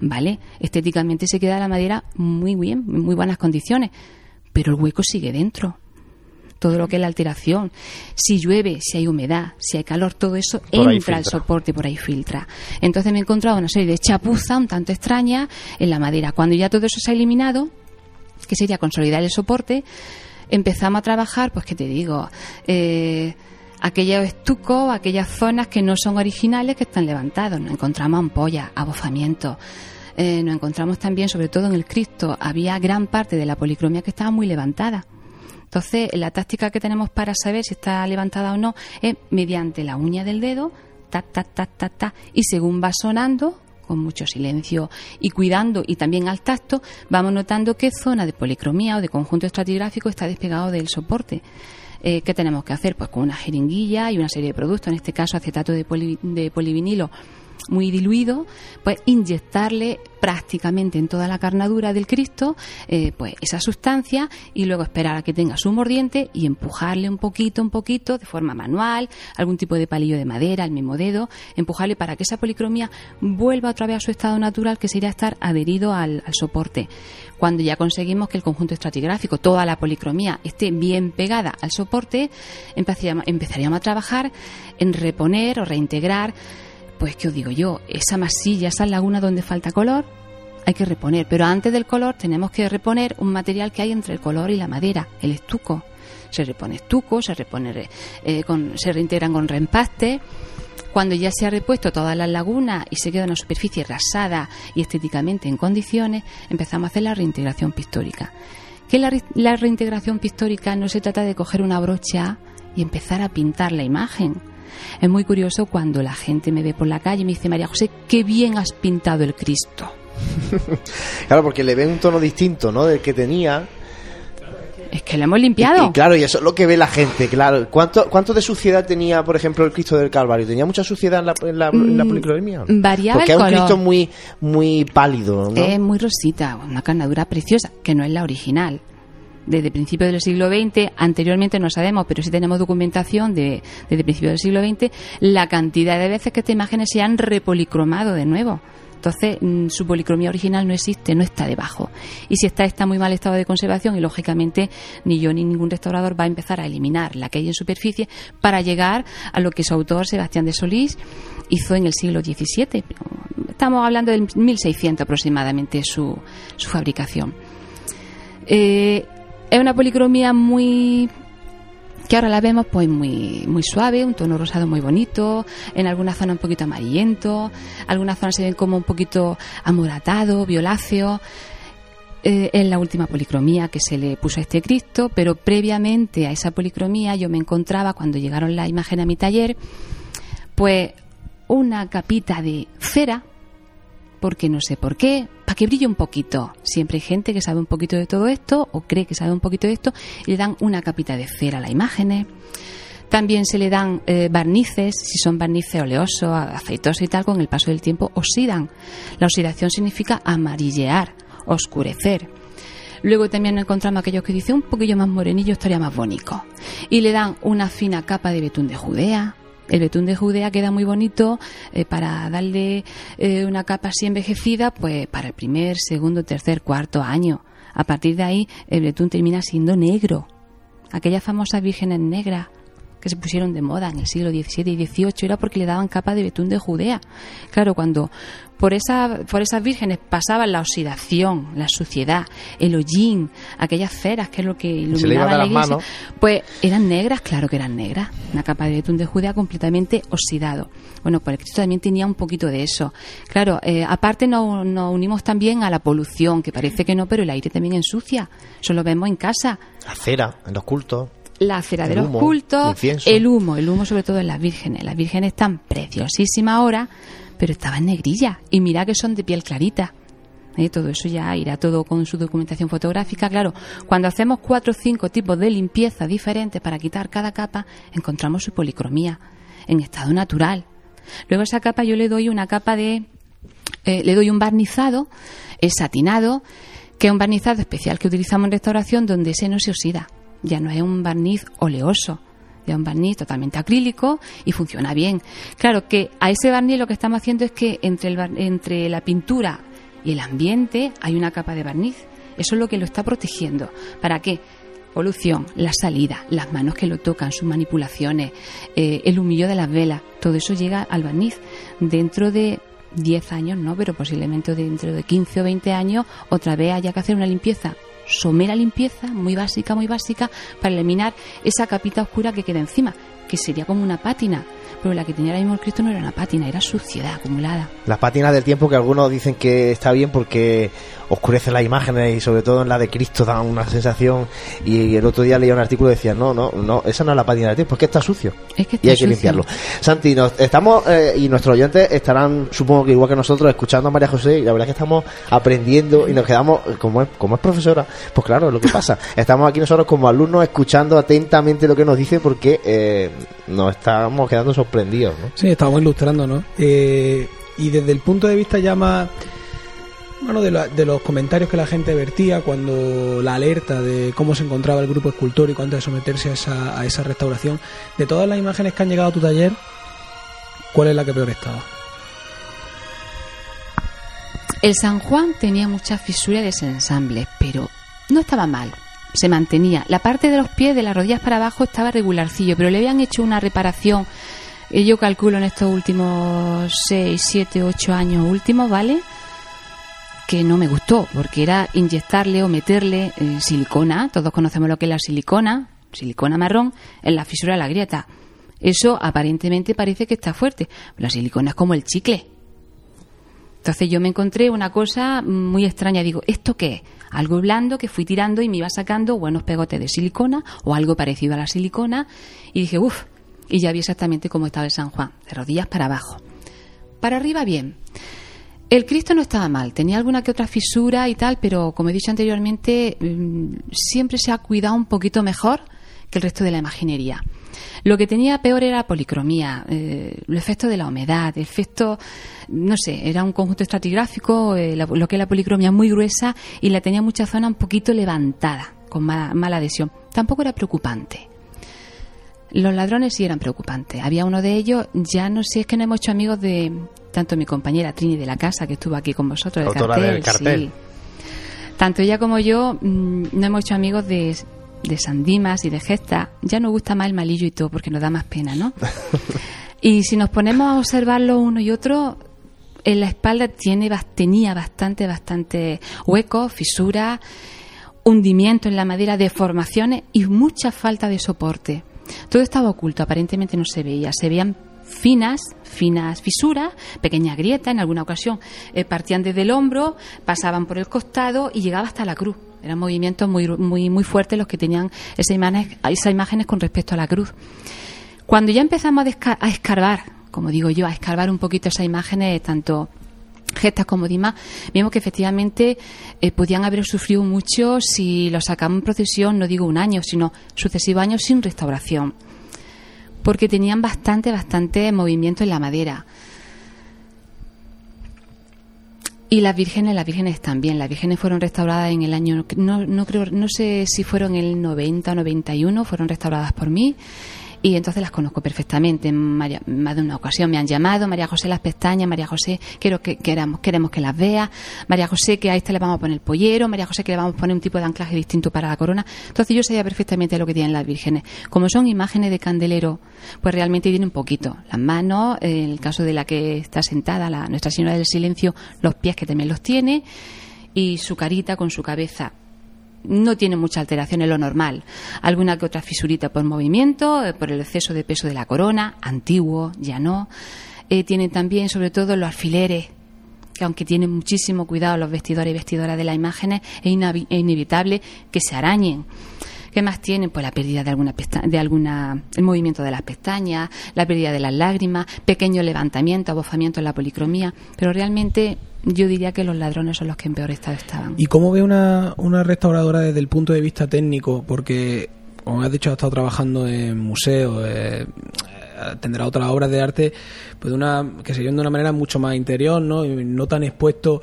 ¿Vale? Estéticamente se queda la madera muy bien, en muy buenas condiciones, pero el hueco sigue dentro. Todo lo que es la alteración, si llueve, si hay humedad, si hay calor, todo eso entra al soporte y por ahí filtra. Entonces me he encontrado una serie de chapuza un tanto extraña en la madera. Cuando ya todo eso se ha eliminado, que sería consolidar el soporte, empezamos a trabajar, pues que te digo, eh, aquellos estucos, aquellas zonas que no son originales que están levantados. Nos encontramos ampollas, abofamientos. Eh, nos encontramos también, sobre todo en el Cristo, había gran parte de la policromía que estaba muy levantada. Entonces, la táctica que tenemos para saber si está levantada o no es mediante la uña del dedo, ta, ta, ta, ta, ta, y según va sonando, con mucho silencio y cuidando y también al tacto, vamos notando qué zona de policromía o de conjunto estratigráfico está despegado del soporte. Eh, ¿Qué tenemos que hacer? Pues con una jeringuilla y una serie de productos, en este caso acetato de, de polivinilo muy diluido, pues inyectarle prácticamente en toda la carnadura del Cristo eh, pues esa sustancia y luego esperar a que tenga su mordiente y empujarle un poquito, un poquito de forma manual, algún tipo de palillo de madera, el mismo dedo, empujarle para que esa policromía vuelva otra vez a su estado natural que sería estar adherido al, al soporte. Cuando ya conseguimos que el conjunto estratigráfico, toda la policromía esté bien pegada al soporte, empezaríamos a trabajar en reponer o reintegrar pues, ¿qué os digo yo? Esa masilla, esa laguna donde falta color, hay que reponer. Pero antes del color tenemos que reponer un material que hay entre el color y la madera, el estuco. Se repone estuco, se repone, eh, con, se reintegran con reempaste. Cuando ya se ha repuesto todas las lagunas y se queda una superficie rasada y estéticamente en condiciones, empezamos a hacer la reintegración pictórica. Que la, la reintegración pictórica no se trata de coger una brocha y empezar a pintar la imagen es muy curioso cuando la gente me ve por la calle y me dice, María José, qué bien has pintado el Cristo. claro, porque le ve un tono distinto, ¿no? Del que tenía. Es que lo hemos limpiado. Y, claro, y eso es lo que ve la gente, claro. ¿Cuánto, ¿Cuánto de suciedad tenía, por ejemplo, el Cristo del Calvario? ¿Tenía mucha suciedad en la, en la, mm, Variaba Porque es un Cristo muy, muy pálido, ¿no? Es muy rosita, una carnadura preciosa, que no es la original. Desde principios del siglo XX, anteriormente no sabemos, pero sí tenemos documentación de, desde principios del siglo XX, la cantidad de veces que estas imágenes se han repolicromado de nuevo. Entonces, mm, su policromía original no existe, no está debajo. Y si está, está muy mal estado de conservación y, lógicamente, ni yo ni ningún restaurador va a empezar a eliminar la que hay en superficie para llegar a lo que su autor, Sebastián de Solís, hizo en el siglo XVII. Estamos hablando del 1600 aproximadamente su, su fabricación. Eh, es una policromía muy que ahora la vemos pues muy muy suave, un tono rosado muy bonito, en algunas zonas un poquito amarillento, algunas zonas se ven como un poquito amoratado, violáceo. Eh, es la última policromía que se le puso a este Cristo, pero previamente a esa policromía yo me encontraba cuando llegaron las imágenes a mi taller, pues una capita de cera porque no sé por qué, para que brille un poquito. Siempre hay gente que sabe un poquito de todo esto o cree que sabe un poquito de esto y le dan una capita de cera a las imágenes. También se le dan eh, barnices, si son barnices oleosos, aceitosos y tal, con el paso del tiempo oxidan. La oxidación significa amarillear, oscurecer. Luego también encontramos aquellos que dicen un poquillo más morenillo estaría más bonito. Y le dan una fina capa de betún de Judea, el betún de Judea queda muy bonito eh, para darle eh, una capa así envejecida, pues para el primer, segundo, tercer, cuarto año. A partir de ahí, el betún termina siendo negro. Aquellas famosas vírgenes negras que se pusieron de moda en el siglo XVII y XVIII era porque le daban capa de betún de Judea. Claro, cuando por, esa, por esas vírgenes pasaban la oxidación, la suciedad, el hollín, aquellas ceras que es lo que iluminaba la iglesia, pues eran negras, claro que eran negras. Una capa de betún de Judea completamente oxidado. Bueno, pues el Cristo también tenía un poquito de eso. Claro, eh, aparte nos, nos unimos también a la polución, que parece que no, pero el aire también ensucia. Eso lo vemos en casa. La cera, en los cultos la cera de los cultos, el humo, el humo sobre todo en las vírgenes. Las vírgenes están preciosísimas ahora, pero estaban negrillas. Y mira que son de piel clarita. ¿Eh? Todo eso ya irá todo con su documentación fotográfica. Claro, cuando hacemos cuatro o cinco tipos de limpieza diferentes para quitar cada capa, encontramos su policromía en estado natural. Luego esa capa yo le doy una capa de... Eh, le doy un barnizado, es satinado, que es un barnizado especial que utilizamos en restauración donde ese no se oxida ya no es un barniz oleoso, ya es un barniz totalmente acrílico y funciona bien. Claro que a ese barniz lo que estamos haciendo es que entre, el, entre la pintura y el ambiente hay una capa de barniz. Eso es lo que lo está protegiendo. ¿Para qué? Polución, la salida, las manos que lo tocan, sus manipulaciones, eh, el humillo de las velas, todo eso llega al barniz. Dentro de 10 años, no, pero posiblemente dentro de 15 o 20 años, otra vez haya que hacer una limpieza somera limpieza, muy básica, muy básica, para eliminar esa capita oscura que queda encima, que sería como una pátina. Pero la que tenía ahora mismo el Cristo no era una pátina, era suciedad acumulada. Las pátinas del tiempo que algunos dicen que está bien porque oscurece las imágenes y sobre todo en la de Cristo da una sensación y el otro día leía un artículo y decía no, no, no, esa no es la pátina del tiempo, es que está sucio y hay que limpiarlo. Santi, nos, estamos eh, y nuestros oyentes estarán supongo que igual que nosotros escuchando a María José y la verdad es que estamos aprendiendo y nos quedamos, como es, como es profesora, pues claro, lo que pasa, estamos aquí nosotros como alumnos escuchando atentamente lo que nos dice porque eh, nos estamos quedando sorprendidos. ¿No? Sí, estamos ilustrando, ¿no? Eh, y desde el punto de vista ya más bueno, de, los comentarios que la gente vertía cuando la alerta de cómo se encontraba el grupo escultórico antes de someterse a esa, a esa restauración, de todas las imágenes que han llegado a tu taller, ¿cuál es la que peor estaba? El San Juan tenía muchas fisuras de ese ensamble, pero no estaba mal, se mantenía. La parte de los pies, de las rodillas para abajo, estaba regularcillo, pero le habían hecho una reparación, eh, yo calculo en estos últimos 6, 7, 8 años últimos, ¿vale? que no me gustó, porque era inyectarle o meterle eh, silicona, todos conocemos lo que es la silicona, silicona marrón, en la fisura de la grieta. Eso aparentemente parece que está fuerte, la silicona es como el chicle. Entonces yo me encontré una cosa muy extraña, digo, ¿esto qué es? Algo blando que fui tirando y me iba sacando buenos pegotes de silicona o algo parecido a la silicona y dije, uff, y ya vi exactamente cómo estaba el San Juan, de rodillas para abajo. Para arriba bien. El Cristo no estaba mal, tenía alguna que otra fisura y tal, pero como he dicho anteriormente, mm, siempre se ha cuidado un poquito mejor que el resto de la imaginería. Lo que tenía peor era la policromía, eh, el efecto de la humedad, el efecto, no sé, era un conjunto estratigráfico, eh, lo que es la policromía muy gruesa y la tenía mucha zona un poquito levantada con mala adhesión. Tampoco era preocupante. Los ladrones sí eran preocupantes. Había uno de ellos, ya no sé, es que no hemos hecho amigos de tanto mi compañera Trini de la casa, que estuvo aquí con vosotros, cartel, del cartel. sí. Tanto ella como yo mm, no hemos hecho amigos de, de Sandimas y de Gesta. Ya nos gusta más el malillo y todo, porque nos da más pena, ¿no? y si nos ponemos a observarlo uno y otro, en la espalda tiene, tenía bastante, bastante huecos, fisuras, hundimiento en la madera, deformaciones y mucha falta de soporte. Todo estaba oculto, aparentemente no se veía. Se veían finas, finas fisuras, pequeñas grietas, en alguna ocasión eh, partían desde el hombro, pasaban por el costado y llegaba hasta la cruz. Eran movimientos muy, muy, muy fuertes los que tenían esas imágenes, esas imágenes con respecto a la cruz. Cuando ya empezamos a, a escarbar, como digo yo, a escarbar un poquito esas imágenes, tanto gestas como Dimas, vimos que efectivamente eh, podían haber sufrido mucho si los sacamos en procesión, no digo un año, sino sucesivos años sin restauración. Porque tenían bastante, bastante movimiento en la madera. Y las vírgenes, las vírgenes también. Las vírgenes fueron restauradas en el año, no, no creo, no sé si fueron el 90 o 91, fueron restauradas por mí. Y entonces las conozco perfectamente. En María- más de una ocasión me han llamado, María José las pestañas, María José, quiero que queramos, queremos que las vea, María José que a esta le vamos a poner pollero, María José que le vamos a poner un tipo de anclaje distinto para la corona. Entonces yo sabía perfectamente lo que tienen las vírgenes. Como son imágenes de candelero, pues realmente tienen un poquito. Las manos, en el caso de la que está sentada, la Nuestra Señora del Silencio, los pies que también los tiene, y su carita con su cabeza no tiene mucha alteración en lo normal. Alguna que otra fisurita por movimiento, eh, por el exceso de peso de la corona, antiguo, ya no. Eh, tienen también, sobre todo, los alfileres, que aunque tienen muchísimo cuidado los vestidores y vestidoras de las imágenes, es, inevitable que se arañen. ¿Qué más tienen? Pues la pérdida de alguna de alguna el movimiento de las pestañas, la pérdida de las lágrimas, pequeño levantamiento, abofamiento en la policromía, pero realmente yo diría que los ladrones son los que en peor estado estaban. ¿Y cómo ve una, una restauradora desde el punto de vista técnico? Porque, como has dicho, ha estado trabajando en museos, eh, eh, tendrá otras obras de arte, pues de una, que se de una manera mucho más interior, ¿no? Y no tan expuesto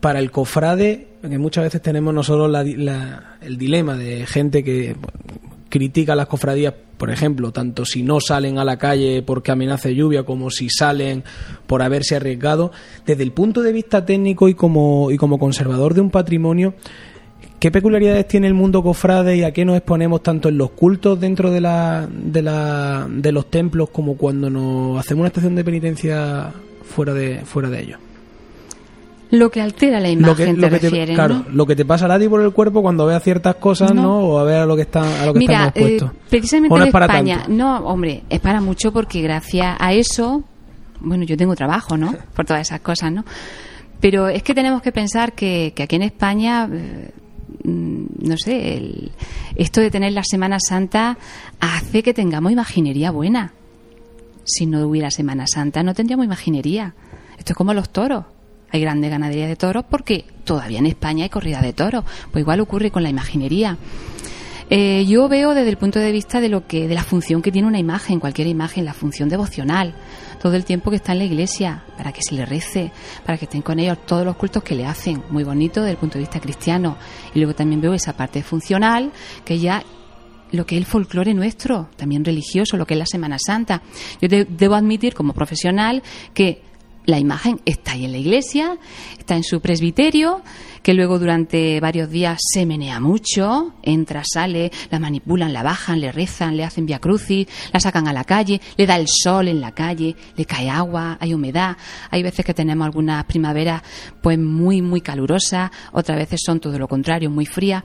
para el cofrade, que muchas veces tenemos nosotros la la- el dilema de gente que critica las cofradías, por ejemplo, tanto si no salen a la calle porque amenaza lluvia como si salen por haberse arriesgado. Desde el punto de vista técnico y como, y como conservador de un patrimonio, ¿qué peculiaridades tiene el mundo cofrade y a qué nos exponemos tanto en los cultos dentro de, la, de, la, de los templos como cuando nos hacemos una estación de penitencia fuera de, fuera de ellos? Lo que altera la imagen, te refieres, claro, ¿no? lo que te pasa a ti por el cuerpo cuando veas ciertas cosas, ¿no? O a ver a lo que está, a lo que Mira, estamos eh, expuestos. precisamente ¿O no en es para España, tanto? no, hombre, es para mucho porque gracias a eso, bueno, yo tengo trabajo, ¿no? Por todas esas cosas, ¿no? Pero es que tenemos que pensar que, que aquí en España, eh, mm, no sé, el- esto de tener la Semana Santa hace que tengamos imaginería buena. Si no hubiera Semana Santa, no tendríamos imaginería. Esto es como los toros. Hay grandes ganaderías de toros porque todavía en España hay corrida de toros. Pues igual ocurre con la imaginería. Eh, yo veo desde el punto de vista de lo que de la función que tiene una imagen, cualquier imagen, la función devocional, todo el tiempo que está en la iglesia, para que se le rece, para que estén con ellos todos los cultos que le hacen, muy bonito desde el punto de vista cristiano. Y luego también veo esa parte funcional, que ya lo que es el folclore nuestro, también religioso, lo que es la Semana Santa. Yo de- debo admitir como profesional que la imagen está ahí en la iglesia, está en su presbiterio, que luego durante varios días se menea mucho, entra, sale, la manipulan, la bajan, le rezan, le hacen via crucis, la sacan a la calle, le da el sol en la calle, le cae agua, hay humedad, hay veces que tenemos algunas primaveras pues muy muy calurosas, otras veces son todo lo contrario, muy frías.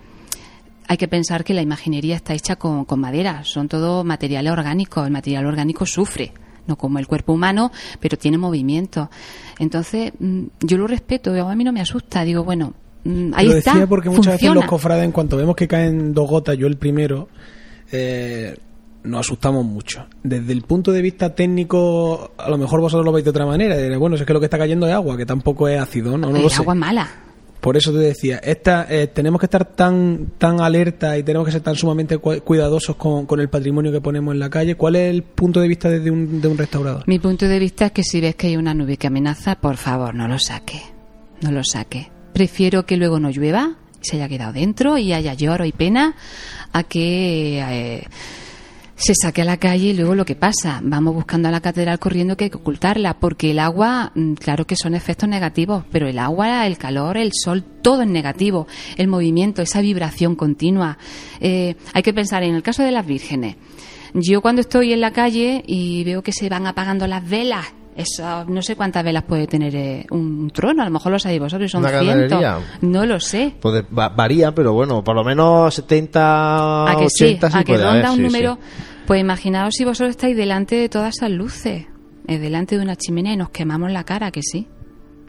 Hay que pensar que la imaginería está hecha con, con madera, son todo materiales orgánicos, el material orgánico sufre, no como el cuerpo humano, pero tiene movimiento. Entonces, mm, yo lo respeto, a mí no me asusta, digo, bueno, mm, ahí Lo está, decía porque muchas veces los cofrades, en cuanto vemos que caen dos gotas, yo el primero, eh, nos asustamos mucho. Desde el punto de vista técnico, a lo mejor vosotros lo veis de otra manera. Diréis, bueno, si es que lo que está cayendo es agua, que tampoco es ácido, ¿no? no sé. agua es mala. Por eso te decía, esta, eh, tenemos que estar tan, tan alerta y tenemos que ser tan sumamente cu- cuidadosos con, con el patrimonio que ponemos en la calle. ¿Cuál es el punto de vista desde un, de un restaurador? Mi punto de vista es que si ves que hay una nube que amenaza, por favor, no lo saque. No lo saque. Prefiero que luego no llueva, se haya quedado dentro y haya lloro y pena a que eh, se saque a la calle y luego lo que pasa, vamos buscando a la catedral corriendo que hay que ocultarla, porque el agua, mm, claro que son efectos negativos, pero el agua, el calor, el sol, todo es negativo, el movimiento, esa vibración continua. Eh, hay que pensar en el caso de las vírgenes. Yo cuando estoy en la calle y veo que se van apagando las velas, no sé cuántas velas puede tener eh, un trono, a lo mejor lo sabéis vosotros, son cientos. No lo sé. Pues varía, pero bueno, por lo menos 70, a que 80 sí, sí a que ronda un sí, número. sí. Pues imaginaos si vosotros estáis delante de todas esas luces, eh, delante de una chimenea y nos quemamos la cara, que sí.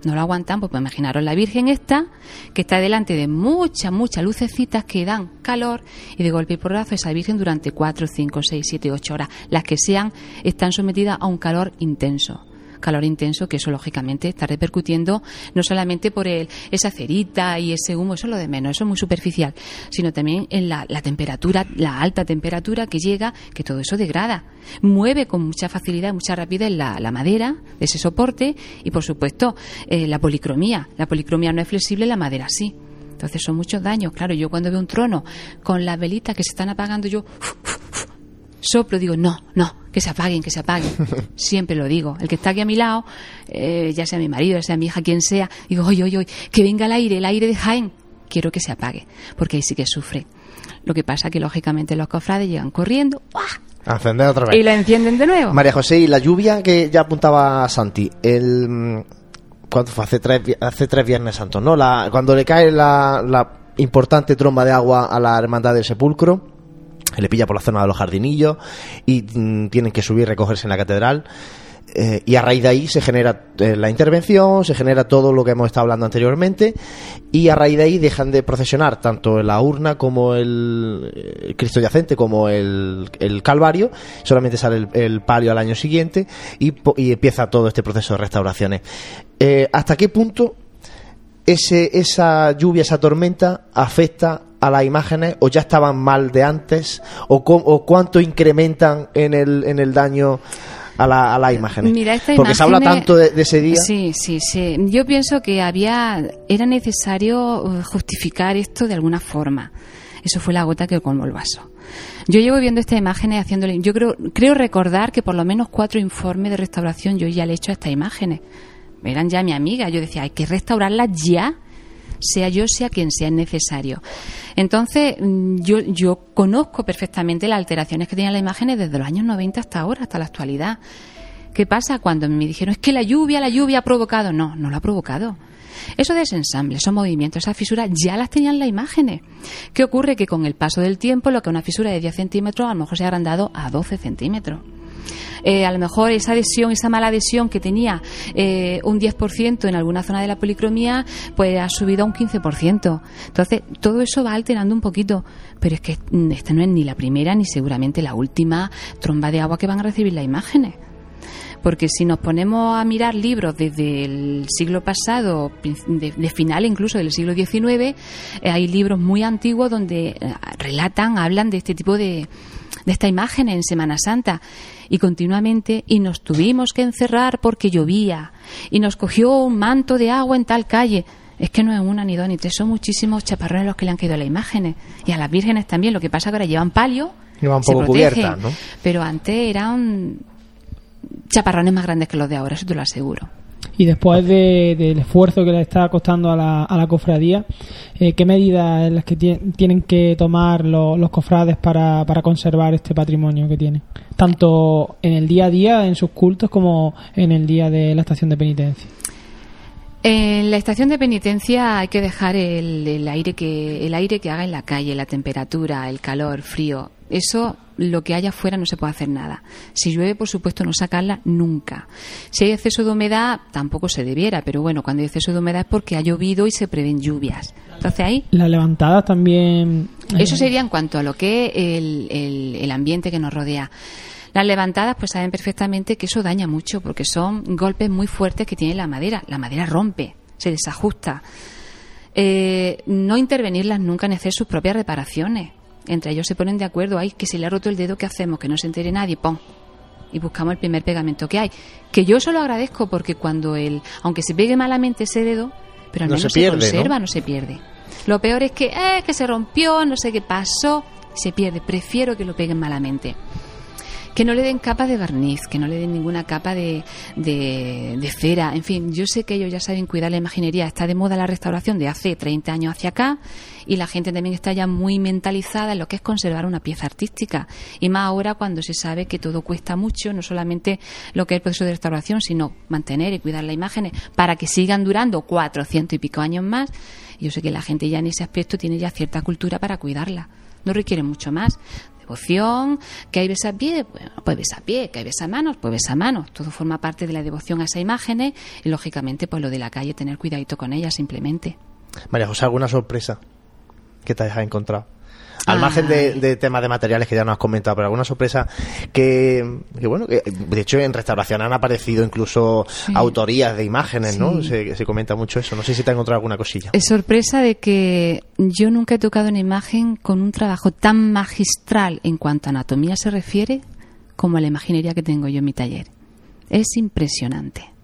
No lo aguantamos, pues imaginaros la Virgen esta, que está delante de muchas, muchas lucecitas que dan calor y de golpe y porrazo esa Virgen durante 4, 5, 6, 7, 8 horas, las que sean, están sometidas a un calor intenso. Calor intenso que eso lógicamente está repercutiendo no solamente por el, esa cerita y ese humo, eso es lo de menos, eso es muy superficial, sino también en la, temperatura, la alta temperatura que llega, que todo eso degrada. Mueve con mucha facilidad, mucha rapidez la, la madera de ese soporte y por supuesto eh, la policromía. La policromía no es flexible, la madera sí. Entonces son muchos daños. Claro, yo cuando veo un trono con las velitas que se están apagando, yo soplo, digo, no, no, que se apaguen, que se apaguen. Siempre lo digo. El que está aquí a mi lado, eh, ya sea mi marido, ya sea mi hija, quien sea, digo, oye, oye, oye, que venga el aire, el aire de Jaén, quiero que se apague, porque ahí sí que sufre. Lo que pasa que, lógicamente, los cofrades llegan corriendo. A encender otra vez. y la encienden de nuevo. María José, y la lluvia que ya apuntaba Santi, el mm, ¿cuánto fue? Hace tres, hace tres Viernes Santos, ¿no? La, cuando le cae la, la importante tromba de agua a la Hermandad del Sepulcro, le pilla por la zona de los jardinillos y mm, tienen que subir y recogerse en la catedral. eh, y a raíz de ahí se genera eh, la intervención, se genera todo lo que hemos estado hablando anteriormente, y a raíz de ahí dejan de procesionar tanto la urna como el, el Cristo yacente como el, el Calvario, solamente sale el, palio al año siguiente y, empieza todo este proceso de restauraciones. Eh, ¿Hasta qué punto ese, esa lluvia, esa tormenta afecta a las imágenes o ya estaban mal de antes o, o cuánto incrementan en el, en el daño a, la- a las imágenes? Mira, Porque se habla tanto de, de ese día. Sí, sí, sí. Yo pienso que había, era necesario eh, justificar esto de alguna forma. Eso fue la gota que colmó el vaso. Yo llevo viendo estas imágenes haciéndole, yo creo, creo recordar que por lo menos cuatro informes de restauración yo ya le he hecho a estas imágenes. Eran ya mi amiga. Yo decía, hay que restaurarlas ya, sea yo, sea quien sea necesario. Entonces, mm, yo, yo conozco perfectamente las alteraciones que tenían las imágenes desde los años 90 hasta ahora, hasta la actualidad. ¿Qué pasa cuando me dijeron es que la lluvia, la lluvia ha provocado? No, no lo ha provocado. Esos desensambles, esos movimientos, esas fisuras ya las tenían las imágenes. ¿Qué ocurre? Que con el paso del tiempo, lo que una fisura de 10 centímetros a lo mejor se ha agrandado a 12 centímetros. Eh, a lo mejor esa adhesión, esa mala adhesión que tenía eh, un 10% en alguna zona de la policromía, pues ha subido a un 15%. Entonces, todo eso va alterando un poquito. Pero es que mm, esta no es ni la primera ni seguramente la última tromba de agua que van a recibir las imágenes. Porque si nos ponemos a mirar libros desde el siglo pasado, de, de final incluso del siglo XIX, eh, hay libros muy antiguos donde eh, relatan, hablan de este tipo de, de esta imagen en Semana Santa. Y continuamente, y nos tuvimos que encerrar porque llovía, y nos cogió un manto de agua en tal calle. Es que no es una, ni dos, ni tres, son muchísimos chaparrones los que le han caído a las imágenes. Y a las vírgenes también, lo que pasa que ahora llevan palio, se poco protegen. cubiertas, ¿no? Pero antes eran chaparrones más grandes que los de ahora, eso te lo aseguro. Y después de- del esfuerzo que le está costando a la, a la cofradía, eh, ¿qué medidas las que tie- tienen que tomar lo- los cofrades para, para conservar este patrimonio que tienen? Tanto en el día a día, en sus cultos, como en el día de la estación de penitencia. En la estación de penitencia hay que dejar el, el aire que el aire que haga en la calle, la temperatura, el calor, frío. Eso lo que haya afuera no se puede hacer nada. Si llueve, por supuesto, no sacarla nunca. Si hay exceso de humedad, tampoco se debiera, pero bueno, cuando hay exceso de humedad es porque ha llovido y se prevén lluvias. Entonces ahí Las levantadas también. eh, Eso sería en cuanto a lo que es el, el- el ambiente que nos rodea. Las levantadas, pues saben perfectamente que eso daña mucho, porque son golpes muy fuertes que tiene la madera. La madera rompe, se desajusta. Eh, no intervenirlas nunca en hacer sus propias reparaciones. Entre ellos se ponen de acuerdo, ay, que si le ha roto el dedo, ¿qué hacemos? Que no se entere nadie, ¡pum! Y buscamos el primer pegamento que hay. Que yo eso lo agradezco porque cuando el, aunque se pegue malamente ese dedo, pero al No menos se conserva, no se pierde. Lo peor es que, eh, que se rompió, no sé qué pasó, se pierde. Prefiero que lo peguen malamente que no le den capa de barniz, que no le den ninguna capa de, de, de, cera. En fin, yo sé que ellos ya saben cuidar la imaginería. Está de moda la restauración de hace 30 años hacia acá y la gente también está ya muy mentalizada en lo que es conservar una pieza artística. Y más ahora cuando se sabe que todo cuesta mucho, no solamente lo que es el proceso de restauración, sino mantener y cuidar las imágenes para que sigan durando 400 y pico años más. Yo sé que la gente ya en ese aspecto tiene ya cierta cultura para cuidarla. No requiere mucho más devoción, que hay besapié, bueno, pues besapié, que hay besamanos, pues besamanos. Todo forma parte de la devoción a esas imágenes y, lógicamente, pues lo de la calle, tener cuidadito con ellas simplemente. María José, ¿alguna sorpresa que te hayas encontrado? Al margen de, de, temas de materiales que ya nos has comentado, pero alguna sorpresa que, que bueno, que de hecho en restauración han aparecido incluso sí. autorías de imágenes, sí. ¿no? Se, se, comenta mucho eso. No sé si te has encontrado alguna cosilla. Es sorpresa de que yo nunca he tocado una imagen con un trabajo tan magistral en cuanto a anatomía se refiere como a la imaginería que tengo yo en mi taller. Es impresionante.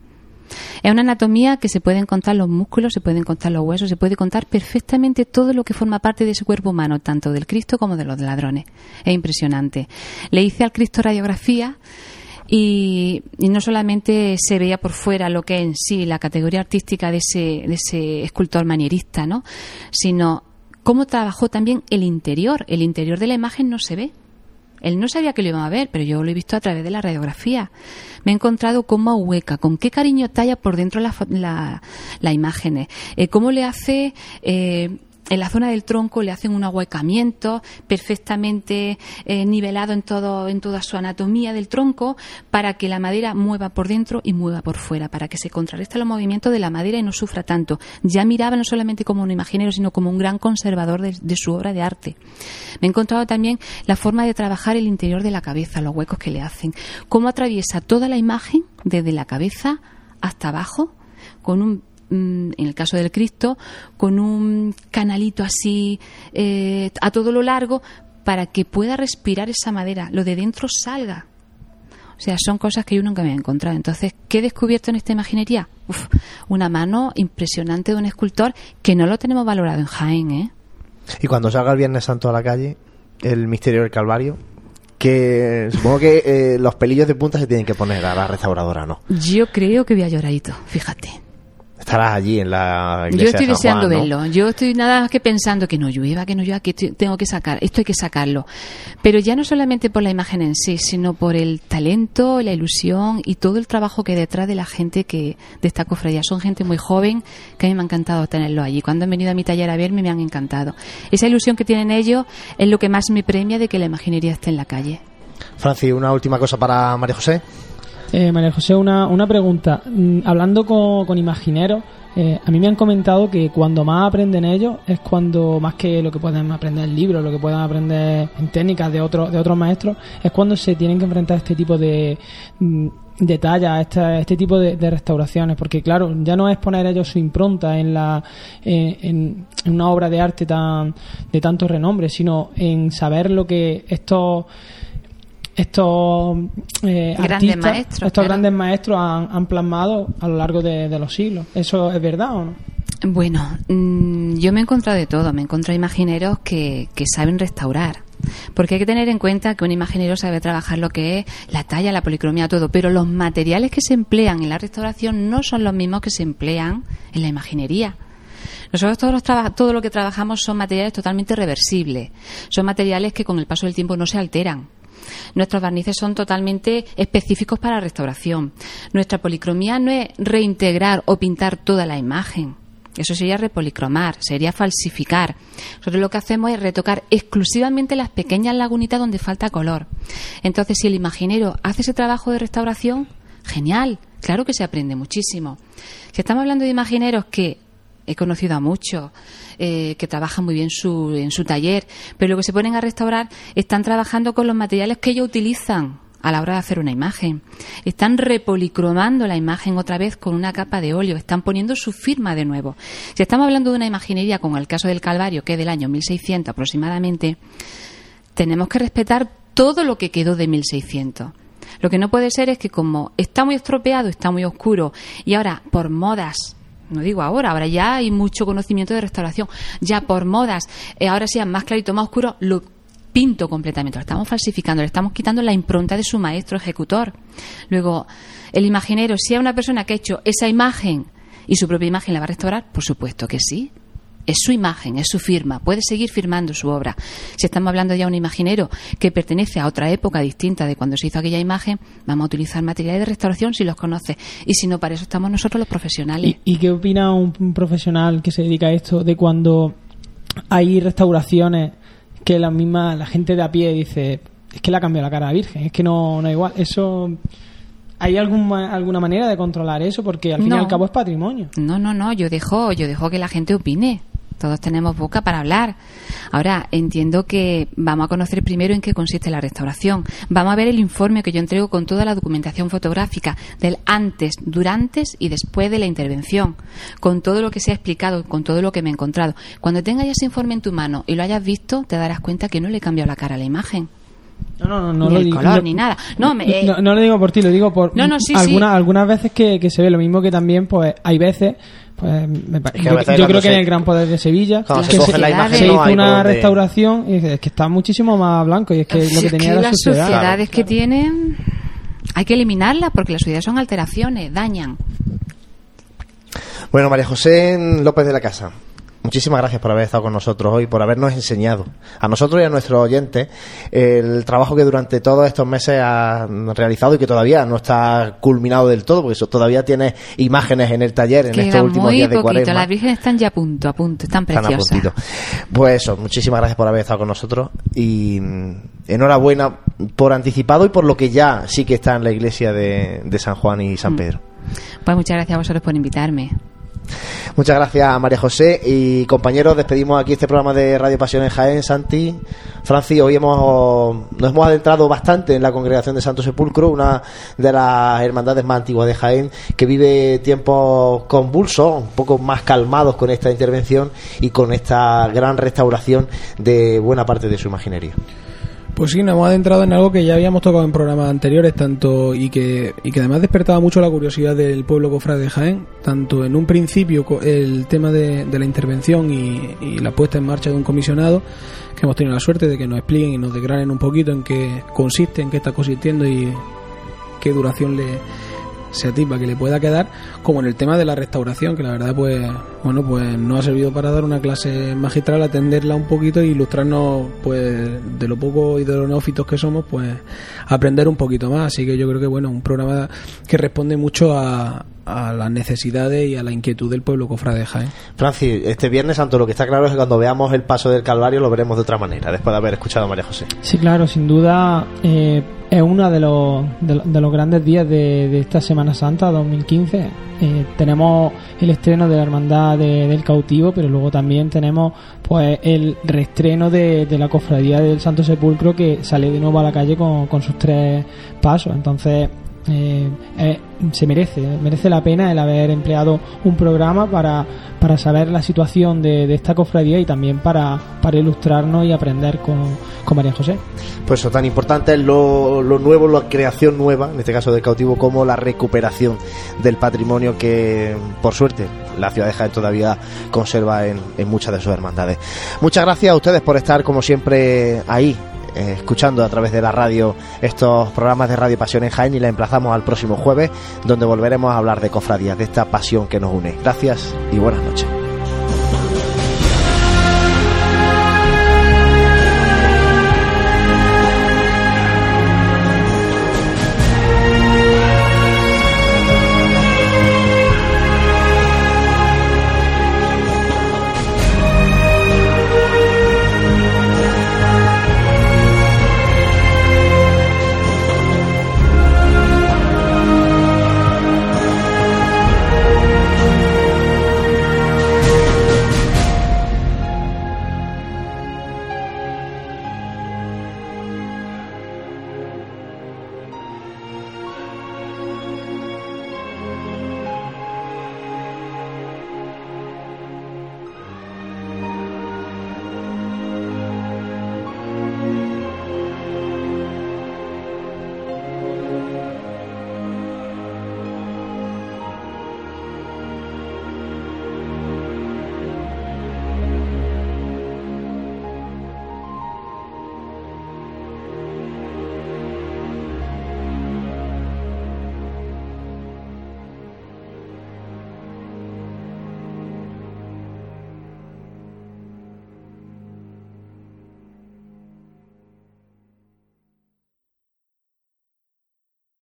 Es una anatomía que se pueden contar los músculos, se pueden contar los huesos, se puede contar perfectamente todo lo que forma parte de ese cuerpo humano, tanto del Cristo como de los ladrones. Es impresionante. Le hice al Cristo radiografía y, no solamente se veía por fuera lo que es en sí la categoría artística de ese, de ese escultor manierista, ¿no? sino cómo trabajó también el interior. El interior de la imagen no se ve. Él no sabía que lo iba a ver, pero yo lo he visto a través de la radiografía. Me he encontrado cómo hueca, con qué cariño talla por dentro las la, la imágenes, eh, cómo le hace eh, en la zona del tronco le hacen un ahuecamiento perfectamente eh, nivelado en todo en toda su anatomía del tronco para que la madera mueva por dentro y mueva por fuera para que se contrarreste los movimientos de la madera y no sufra tanto. Ya miraba no solamente como un imaginero sino como un gran conservador de, de su obra de arte. Me he encontrado también la forma de trabajar el interior de la cabeza los huecos que le hacen. Cómo atraviesa toda la imagen desde la cabeza hasta abajo con un en el caso del Cristo, con un canalito así eh, a todo lo largo para que pueda respirar esa madera, lo de dentro salga. O sea, son cosas que yo nunca me he encontrado. Entonces, ¿qué he descubierto en esta imaginería? Uf, una mano impresionante de un escultor que no lo tenemos valorado en Jaén, ¿eh? Y cuando salga el Viernes Santo a la calle, el misterio del Calvario, que supongo que eh, los pelillos de punta se tienen que poner a la restauradora, ¿no? Yo creo que voy a lloradito, fíjate estarás allí en la iglesia Yo estoy de San deseando Juan, ¿no? verlo. Yo estoy nada más que pensando que no llueva, que no llueva, que tengo que sacar. Esto hay que sacarlo. Pero ya no solamente por la imagen en sí, sino por el talento, la ilusión y todo el trabajo que hay detrás de la gente que de esta cofradía. Son gente muy joven que a mí me ha encantado tenerlo allí. Cuando han venido a mi taller a verme me han encantado. Esa ilusión que tienen ellos es lo que más me premia de que la imaginería esté en la calle. Franci, una última cosa para María José. Eh, María José, una, una pregunta. Mm, hablando con, con imagineros, eh, a mí me han comentado que cuando más aprenden ellos es cuando más que lo que pueden aprender en libros, lo que puedan aprender en técnicas de otros de otros maestros, es cuando se tienen que enfrentar a este tipo de mm, de talla, este, este tipo de, restauraciones, porque claro, ya no es poner ellos su impronta en la en, en una obra de arte tan de tanto renombre, sino en saber lo que estos estos eh, grandes artistas, maestros, estos claro. grandes maestros han, han, plasmado a lo largo de, de, los siglos. ¿Eso es verdad o no? Bueno, mmm, yo me he encontrado de todo. Me he encontrado imagineros que, que saben restaurar. Porque hay que tener en cuenta que un imaginero sabe trabajar lo que es la talla, la policromía, todo, pero los materiales que se emplean en la restauración no son los mismos que se emplean en la imaginería. Nosotros todos los todo lo que trabajamos son materiales totalmente reversibles. Son materiales que con el paso del tiempo no se alteran. Nuestros barnices son totalmente específicos para restauración. Nuestra policromía no es reintegrar o pintar toda la imagen. Eso sería repolicromar, sería falsificar. Nosotros lo que hacemos es retocar exclusivamente las pequeñas lagunitas donde falta color. Entonces, si el imaginero hace ese trabajo de restauración, genial, claro que se aprende muchísimo. Si estamos hablando de imagineros que he conocido a muchos eh, que trabajan muy bien su, en su taller, pero lo que se ponen a restaurar están trabajando con los materiales que ellos utilizan a la hora de hacer una imagen. Están repolicromando la imagen otra vez con una capa de óleo, están poniendo su firma de nuevo. Si estamos hablando de una imaginería como el caso del Calvario, que es del año 1600 aproximadamente, tenemos que respetar todo lo que quedó de 1600. Lo que no puede ser es que como está muy estropeado, está muy oscuro y ahora por modas no digo ahora, ahora ya hay mucho conocimiento de restauración, ya por modas, eh, ahora sea más clarito, más oscuro, lo pinto completamente, lo estamos falsificando, le estamos quitando la impronta de su maestro ejecutor. Luego, el imaginero, si hay una persona que ha hecho esa imagen y su propia imagen la va a restaurar, por supuesto que sí. Es su imagen, es su firma, puede seguir firmando su obra. Si estamos hablando ya de un imaginero que pertenece a otra época distinta de cuando se hizo aquella imagen, vamos a utilizar materiales de restauración si los conoce. Y si no, para eso estamos nosotros los profesionales. ¿Y, y qué opina un, un profesional que se dedica a esto de cuando hay restauraciones que la misma la gente de a pie dice es que le ha cambiado la cara a la Virgen, es que no, no es igual. Eso ¿Hay alguna, alguna manera de controlar eso? Porque al fin y No. al cabo es patrimonio. No, no, no, yo dejo, yo dejo que la gente opine. Todos tenemos boca para hablar. Ahora, entiendo que vamos a conocer primero en qué consiste la restauración. Vamos a ver el informe que yo entrego con toda la documentación fotográfica del antes, durante y después de la intervención, con todo lo que se ha explicado, con todo lo que me he encontrado. Cuando tengas ese informe en tu mano y lo hayas visto, te darás cuenta que no le he cambiado la cara a la imagen. No, no, no, no ni lo el digo- color, no- ni nada. No, me, eh, no, no lo digo por ti, lo digo por No, no, sí, alguna- sí. algunas veces que, que se ve lo mismo que también, pues hay veces, pues me Es que yo, veces yo creo que se- en el Gran Poder de Sevilla que se coge la imagen se no hizo una dónde- restauración y es que está muchísimo más blanco y es que Si lo que es tenía que era las suciedad. sociedades que tienen hay que eliminarlas porque las sociedades son alteraciones, dañan. Bueno, María José López de la Casa, muchísimas gracias por haber estado con nosotros hoy, por habernos enseñado a nosotros y a nuestros oyentes el trabajo que durante todos estos meses ha realizado y que todavía no está culminado del todo, porque eso todavía tiene imágenes en el taller en estos últimos muy días de poquito. cuaresma. Las vírgenes están ya a punto, a punto, están Están a preciosas. Pues eso, muchísimas gracias por haber estado con nosotros y mm, enhorabuena por anticipado y por lo que ya sí que está en la iglesia de, de San Juan y San Mm. Pedro. Pues muchas gracias a vosotros por invitarme. Muchas gracias María José y compañeros, despedimos aquí este programa de Radio Pasión en Jaén, Santi. Francis, hoy hemos, nos hemos adentrado bastante en la congregación de Santo Sepulcro, una de las hermandades más antiguas de Jaén, que vive tiempos convulsos, un poco más calmados con esta intervención y con esta gran restauración de buena parte de su imaginería. Pues sí, nos hemos adentrado en algo que ya habíamos tocado en programas anteriores, tanto y que, y que además despertaba mucho la curiosidad del pueblo cofrade de Jaén, tanto en un principio el tema de, la intervención y, y la puesta en marcha de un comisionado, que hemos tenido la suerte de que nos expliquen y nos desgranen un poquito en qué consiste, en qué está consistiendo y qué duración le se atipa que le pueda quedar, como en el tema de la restauración, que la verdad pues bueno pues nos ha servido para dar una clase magistral, atenderla un poquito e ilustrarnos pues de lo poco y de los neófitos que somos, pues aprender un poquito más. Así que yo creo que bueno, un programa que responde mucho a, a las necesidades y a la inquietud del pueblo cofrade de Jaén. Francis, este Viernes Santo lo que está claro es que cuando veamos el paso del Calvario lo veremos de otra manera, después de haber escuchado a María José. Sí, claro, sin duda eh, es uno de los, de, de los grandes días de, de esta Semana Santa 2015. Eh, tenemos el estreno de la Hermandad de- del Cautivo, pero luego también tenemos pues el reestreno de, de la Cofradía del Santo Sepulcro que sale de nuevo a la calle con, con sus tres pasos. Entonces, eh, eh, se merece, merece la pena el haber empleado un programa para, para saber la situación de, de esta cofradía y también para, para ilustrarnos y aprender con, con María José. Pues eso, tan importante es lo, lo nuevo, la creación nueva, en este caso del cautivo, como la recuperación del patrimonio que, por suerte, la ciudad de Jaén todavía conserva en, en muchas de sus hermandades. Muchas gracias a ustedes por estar, como siempre, ahí, eh, escuchando a través de la radio estos programas de Radio Pasión en Jaén y la emplazamos al próximo jueves, donde volveremos a hablar de cofradías, de esta pasión que nos une. Gracias y buenas noches.